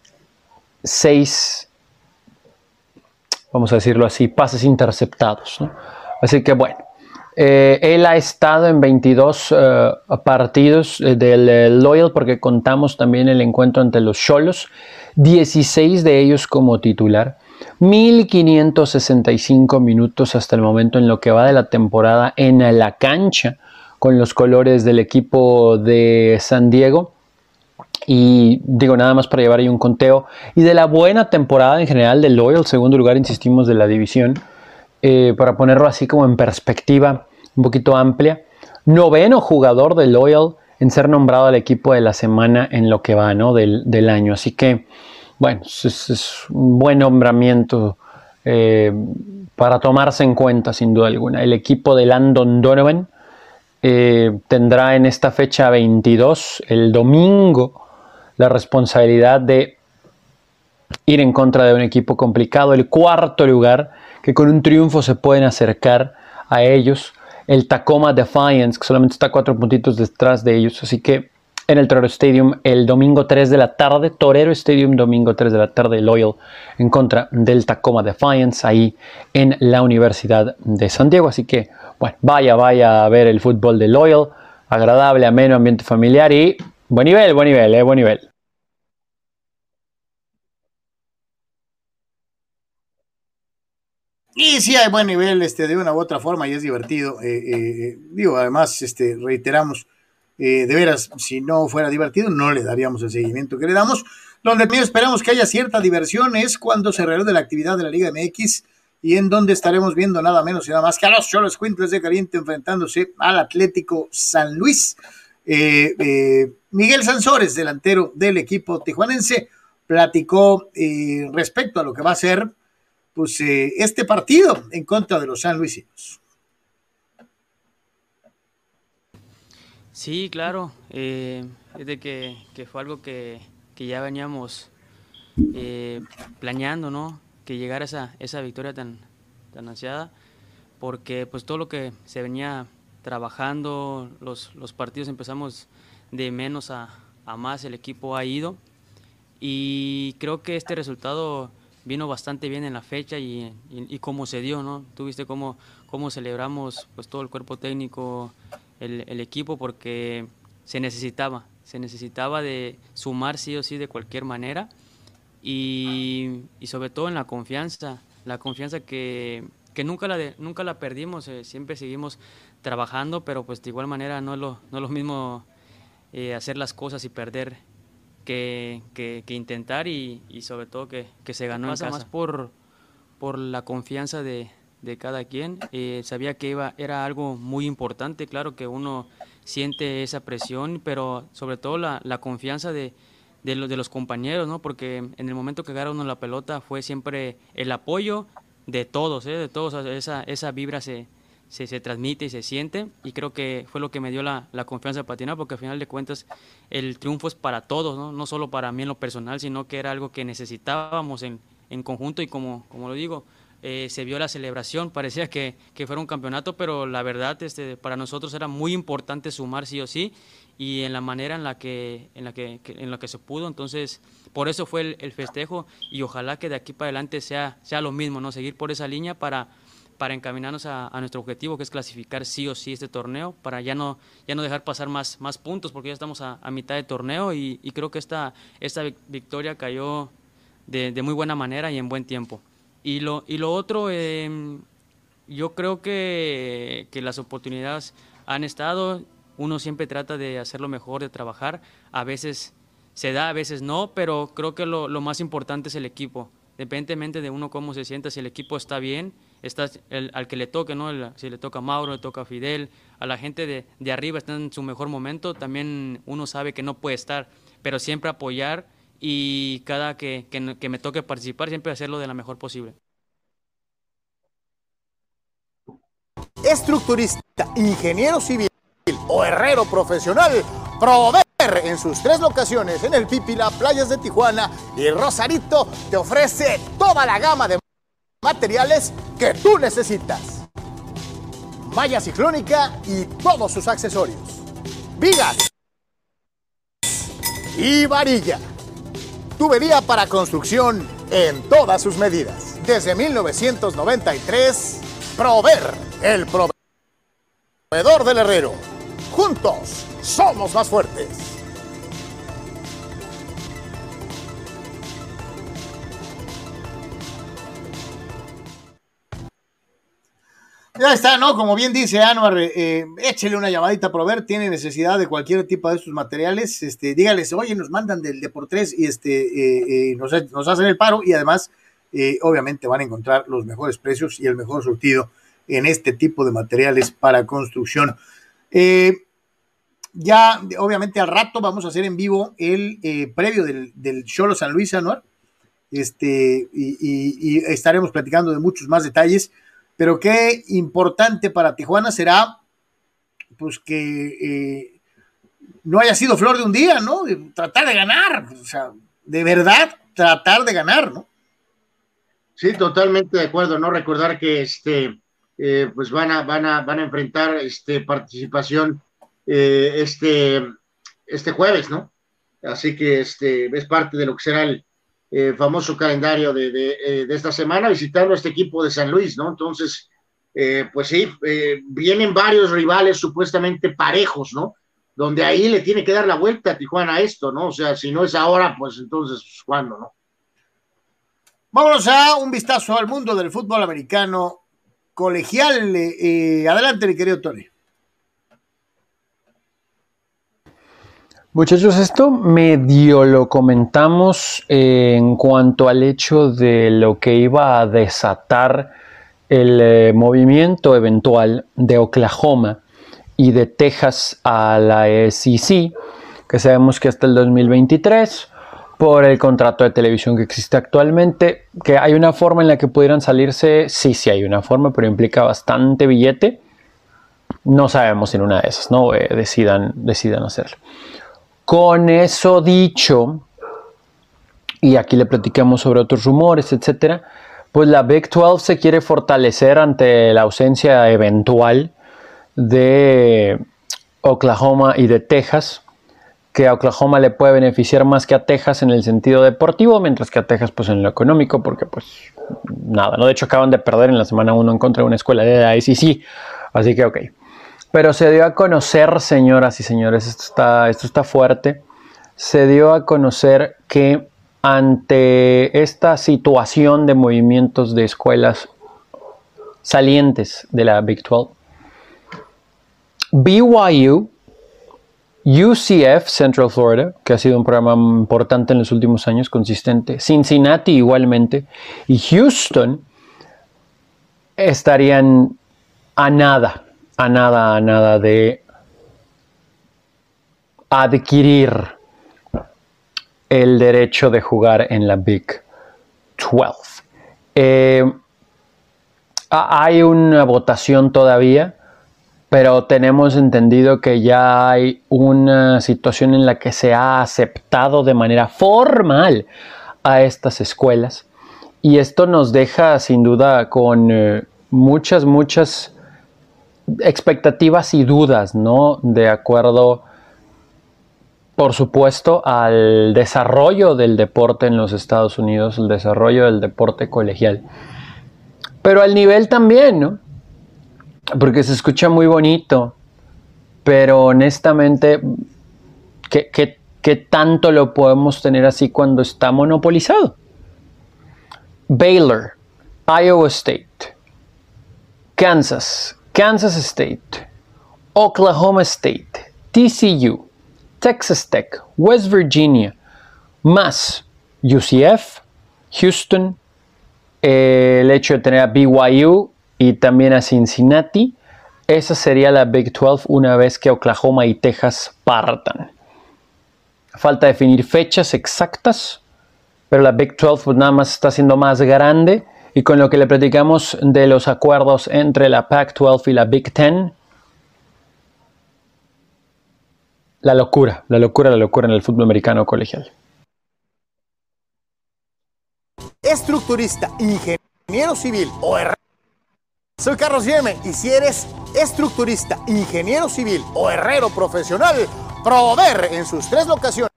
6, vamos a decirlo así, pases interceptados. Así que bueno, eh, él ha estado en 22 eh, partidos del Loyal porque contamos también el encuentro ante los Cholos, 16 de ellos como titular. 1565 minutos hasta el momento en lo que va de la temporada en la cancha con los colores del equipo de San Diego. Y digo nada más para llevar ahí un conteo. Y de la buena temporada en general del Loyal, segundo lugar, insistimos, de la división, eh, para ponerlo así como en perspectiva un poquito amplia. Noveno jugador del Loyal en ser nombrado al equipo de la semana en lo que va ¿no? del, del año. Así que, bueno, es, un buen nombramiento eh, para tomarse en cuenta, sin duda alguna. El equipo de Landon Donovan eh, tendrá en esta fecha 22, el domingo, la responsabilidad de ir en contra de un equipo complicado, el cuarto lugar, que con un triunfo se pueden acercar a ellos, el Tacoma Defiance, que solamente está cuatro puntitos detrás de ellos, así que en el Torero Stadium el domingo 3 de la tarde, Torero Stadium domingo 3 de la tarde, Loyal en contra del Tacoma Defiance, ahí en la Universidad de San Diego, así que bueno, vaya, vaya a ver el fútbol de Loyal. Agradable, ameno, ambiente familiar y buen nivel, buen nivel, eh, buen nivel. Y sí hay buen nivel, este, de una u otra forma, y es divertido. Eh, eh, digo, además, este, reiteramos, de veras, si no fuera divertido, no le daríamos el seguimiento que le damos. Donde también esperamos que haya cierta diversión es cuando se reanude la actividad de la Liga MX y en donde estaremos viendo nada menos y nada más que a los Cholos Quintles de Caliente enfrentándose al Atlético San Luis. Eh, eh, Miguel Sansores, delantero del equipo tijuanense, platicó eh, respecto a lo que va a ser pues, este partido en contra de los San Luisinos. Sí, claro, es de que, fue algo que, que ya veníamos planeando, ¿no? que llegara esa, esa victoria tan, tan ansiada, porque pues todo lo que se venía trabajando, los, los partidos empezamos de menos a, a, más, el equipo ha ido. Y creo que este resultado vino bastante bien en la fecha y, y, cómo se dio, ¿no? Tuviste cómo, cómo celebramos pues todo el cuerpo técnico, el, el equipo, porque se necesitaba, se necesitaba de sumar sí o sí de cualquier manera. Y, sobre todo en la confianza, la confianza que, nunca, la nunca la perdimos, eh, siempre seguimos trabajando, pero pues de igual manera no es lo, no lo mismo eh, hacer las cosas y perder que, intentar y, sobre todo que, se ganó en casa. más por, por la confianza de, cada quien. Eh, sabía que iba, era algo muy importante, claro que uno siente esa presión, pero sobre todo la, la confianza de, de, los, de los compañeros, ¿no? Porque en el momento que agarraron la pelota fue siempre el apoyo de todos, ¿eh? De todos, esa, esa vibra se, se, se, transmite y se siente y creo que fue lo que me dio la, la, confianza de patinar porque al final de cuentas el triunfo es para todos, ¿no? no solo para mí en lo personal, sino que era algo que necesitábamos en, en conjunto y como, como lo digo, eh, se vio la celebración, parecía que, que, fuera un campeonato, pero la verdad este, para nosotros era muy importante sumar sí o sí y en la manera en la que, en la que, en la que se pudo. Entonces, por eso fue el, festejo y ojalá que de aquí para adelante sea, sea lo mismo, ¿no? Seguir por esa línea para, para encaminarnos a, nuestro objetivo, que es clasificar sí o sí este torneo, para ya no, ya no dejar pasar más, más puntos, porque ya estamos a, mitad de torneo y, creo que esta, esta victoria cayó de, muy buena manera y en buen tiempo. Y lo, y lo otro, em, yo creo que, que las oportunidades han estado, uno siempre trata de hacerlo mejor, de trabajar. A veces se da, a veces no, pero creo que lo, más importante es el equipo. Dependientemente de uno cómo se sienta, si el equipo está bien, está el, al que le toque, ¿no? si le toca a Mauro, le toca a Fidel, a la gente de, de arriba está en su mejor momento, también uno sabe que no puede estar, pero siempre apoyar y cada que, que, que me toque participar, siempre hacerlo de la mejor posible. Estructurista, ingeniero civil o herrero profesional, Prover en sus tres locaciones en el Pipila, Playas de Tijuana y Rosarito te ofrece toda la gama de materiales que tú necesitas. malla ciclónica y todos sus accesorios. Vigas y varilla. Tubería para construcción en todas sus medidas. Desde 1993, Prover, el proveedor del herrero. Juntos somos más fuertes. Ya está, ¿no? Como bien dice Anuar, eh, eh, échele una llamadita a Prover, tiene necesidad de cualquier tipo de estos materiales, este, dígales, oye, nos mandan del de por tres y este, eh, nos, nos, hacen el paro y además, obviamente van a encontrar los mejores precios y el mejor surtido en este tipo de materiales para construcción. ya, obviamente, al rato vamos a hacer en vivo el previo del, del San Luis, Anuar, este, y estaremos platicando de muchos más detalles pero qué importante para Tijuana será, pues que eh, no haya sido flor de un día, ¿no? Tratar de ganar, o sea, de verdad tratar de ganar, ¿no? Sí, totalmente de acuerdo, ¿no? Recordar que este, eh, pues van a, van a, van a enfrentar este participación eh, este, este jueves, ¿no? Así que este es parte de lo que será el, eh, famoso calendario eh, de, esta semana visitando a este equipo de San Luis, ¿no? Entonces, eh, pues sí, vienen varios rivales supuestamente parejos, ¿no? Donde ahí le tiene que dar la vuelta a Tijuana a esto, ¿no? O sea, si no es ahora, pues entonces, ¿cuándo, no? Vámonos a un vistazo al mundo del fútbol americano colegial. adelante, mi querido Tony. Muchachos, esto medio lo comentamos en cuanto al hecho de lo que iba a desatar el eh, movimiento eventual de Oklahoma y de Texas a la SEC, que sabemos que hasta el 2023, por el contrato de televisión que existe actualmente, que hay una forma en la que pudieran salirse, sí, sí hay una forma, pero implica bastante billete. No sabemos si en una de esas, ¿no? Eh, decidan, decidan hacerlo. Con eso dicho, y aquí le platicamos sobre otros rumores, etcétera, pues la Big 12 se quiere fortalecer ante la ausencia eventual de Oklahoma y de Texas, que a Oklahoma le puede beneficiar más que a Texas en el sentido deportivo, mientras que a Texas pues en lo económico, porque pues nada, ¿no? De hecho acaban de perder en la semana 1 en contra de una escuela de la SEC, así que ok. Pero se dio a conocer, señoras y señores, esto está, fuerte, se dio a conocer que ante esta situación de movimientos de escuelas salientes de la Big 12, BYU, UCF Central Florida, que ha sido un programa importante en los últimos años, consistente, Cincinnati igualmente, y Houston estarían a nada a nada, a nada de adquirir el derecho de jugar en la Big 12. Eh, hay una votación todavía, pero tenemos entendido que ya hay una situación en la que se ha aceptado de manera formal a estas escuelas. Y esto nos deja sin duda con eh, muchas, muchas expectativas y dudas, ¿no? De acuerdo, por supuesto, al desarrollo del deporte en los Estados Unidos, el desarrollo del deporte colegial. Pero al nivel también, ¿no? Porque se escucha muy bonito, pero honestamente, ¿qué, qué tanto lo podemos tener así cuando está monopolizado? Baylor, Iowa State, Kansas, Kansas State, Oklahoma State, TCU, Texas Tech, West Virginia, más UCF, Houston, el hecho de tener a BYU y también a Cincinnati, esa sería la Big 12 una vez que Oklahoma y Texas partan. Falta definir fechas exactas, pero la Big 12 pues nada más está siendo más grande y con lo que le platicamos de los acuerdos entre la Pac-12 y la Big Ten, la locura, la locura, la locura en el fútbol americano colegial. Estructurista, ingeniero civil o Soy Carlos Yeme y si eres estructurista, ingeniero civil o herrero profesional, Prover en sus tres locaciones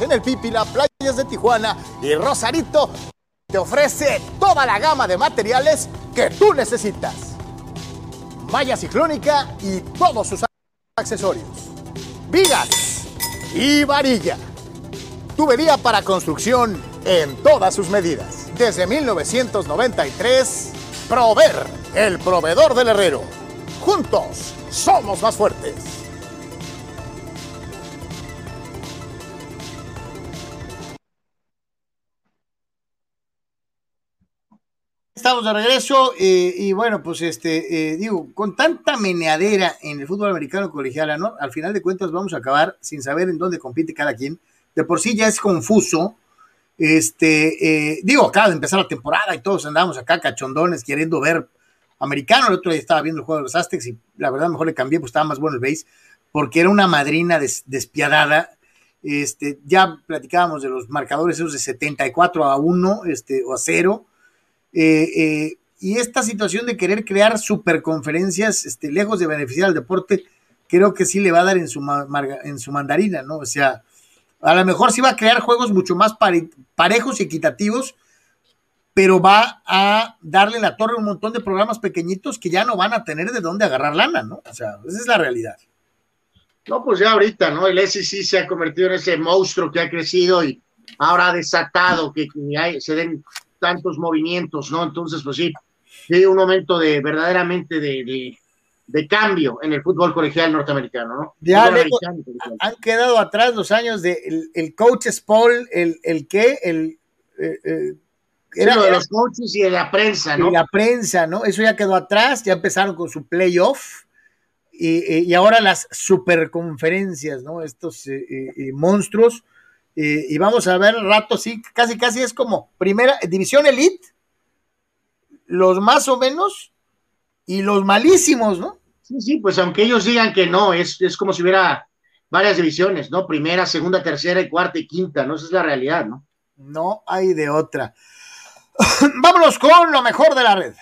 en el Pípila, Playas de Tijuana y Rosarito te ofrece toda la gama de materiales que tú necesitas. Malla ciclónica y todos sus accesorios. Vigas y varilla. Tubería para construcción en todas sus medidas. Desde 1993, Prover, el proveedor del herrero. Juntos somos más fuertes. Estamos de regreso eh, y bueno, pues este, eh, digo, con tanta meneadera en el fútbol americano colegial, ¿no? Al final de cuentas vamos a acabar sin saber en dónde compite cada quien. De por sí ya es confuso. Este, eh, digo, acaba de empezar la temporada y todos andamos acá cachondones queriendo ver americano. El otro día estaba viendo el juego de los Aztecs y la verdad mejor le cambié, pues estaba más bueno el base, porque era una madrina despiadada. Este, ya platicábamos de los marcadores esos de 74 a 1 este, o a 0 eh, eh, y esta situación de querer crear superconferencias, este, lejos de beneficiar al deporte, creo que sí le va a dar en su, mandarina, ¿no? O sea, a lo mejor sí va a crear juegos mucho más parejos y equitativos, pero va a darle la torre a un montón de programas pequeñitos que ya no van a tener de dónde agarrar lana, ¿no? O sea, esa es la realidad. No, pues ya ahorita, ¿no? El SEC se ha convertido en ese monstruo que ha crecido y ahora ha desatado que, que se den tantos movimientos, ¿no? Entonces, pues sí, sí un momento de verdaderamente de, de, cambio en el fútbol colegial norteamericano, ¿no? Ya han quedado atrás los años de el, el coach Paul, el, el qué, el... Eh, eh, era, de los coaches y de la prensa, ¿no? Y la prensa, ¿no? Eso ya quedó atrás, ya empezaron con su playoff y, y ahora las superconferencias, ¿no? Estos eh, monstruos y vamos a ver rato, sí, casi casi es como primera división elite, los más o menos y los malísimos, ¿no? Sí, sí, pues aunque ellos digan que no, es, es como si hubiera varias divisiones, ¿no? Primera, segunda, tercera y cuarta y quinta, ¿no? Esa es la realidad, ¿no? No hay de otra. Vámonos con lo mejor de la red.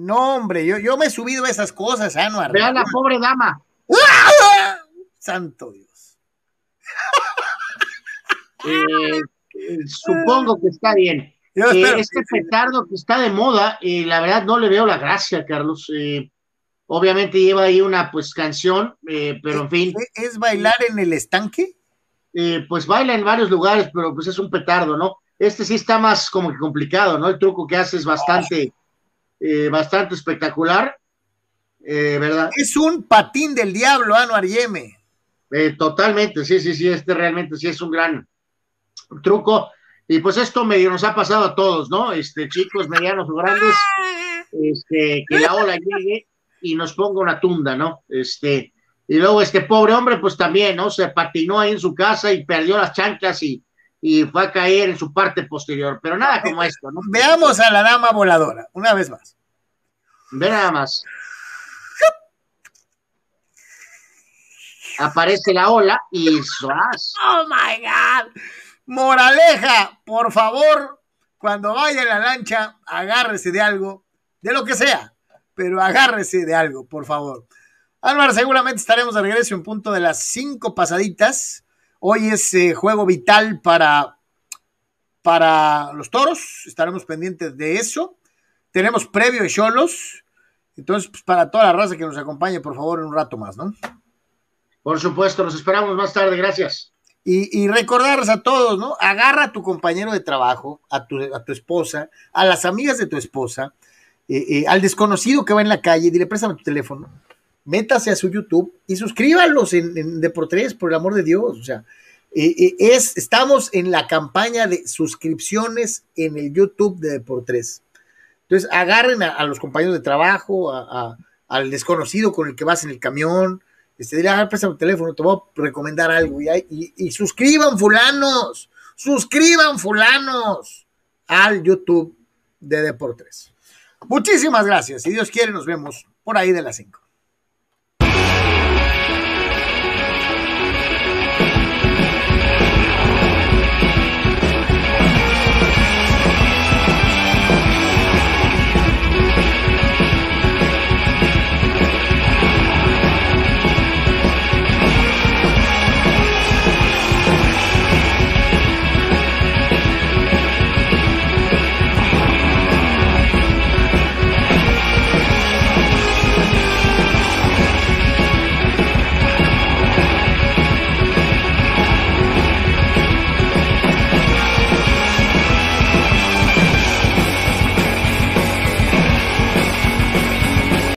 No, hombre, yo, yo me he subido a esas cosas, Anuar. Vean la pobre dama. Santo Dios. Eh, supongo que está bien. Eh, este petardo que está de moda, eh, la verdad no le veo la gracia, Carlos. obviamente lleva ahí una pues canción, pero en fin. ¿Es bailar en el estanque? pues baila en varios lugares, pero pues es un petardo, ¿no? Este sí está más como que complicado, ¿no? El truco que hace es bastante eh, bastante espectacular, eh, ¿verdad? Es un patín del diablo, Anuar Yeme. Eh, totalmente, sí, sí, sí, este realmente sí es un gran truco. Y pues esto medio nos ha pasado a todos, ¿no? Este, chicos, medianos o grandes, este, que la ola llegue y nos ponga una tunda, ¿no? Este, y luego este pobre hombre, pues también, ¿no? Se patinó ahí en su casa y perdió las chanclas y y fue a caer en su parte posterior, pero nada como esto, ¿no? Veamos a la dama voladora, una vez más. Ve nada más. Aparece la ola y ¡Oh, my God! Moraleja, por favor, cuando vaya en la lancha, agárrese de algo, de lo que sea, pero agárrese de algo, por favor. Álvaro, seguramente estaremos de regreso en punto de las cinco pasaditas Hoy es eh, juego vital para, para los toros, estaremos pendientes de eso. Tenemos previo de Cholos, entonces pues, para toda la raza que nos acompañe, por favor, en un rato más, ¿no? Por supuesto, nos esperamos más tarde, gracias. Y, recordarles a todos, ¿no? Agarra a tu compañero de trabajo, a tu, a tu esposa, a las amigas de tu esposa, eh, eh, al desconocido que va en la calle, dile, préstame tu teléfono métase a su YouTube y suscríbalos en, en Deportes, por el amor de Dios. O sea, eh, eh, es, estamos en la campaña de suscripciones en el YouTube de Deportes. Entonces, agarren a, los compañeros de trabajo, al desconocido con el que vas en el camión, este, dile, ah, presta tu teléfono, te voy a recomendar algo. Y, y suscriban, fulanos, suscriban, fulanos, al YouTube de Deportes. Muchísimas gracias. Si Dios quiere, nos vemos por ahí de las 5.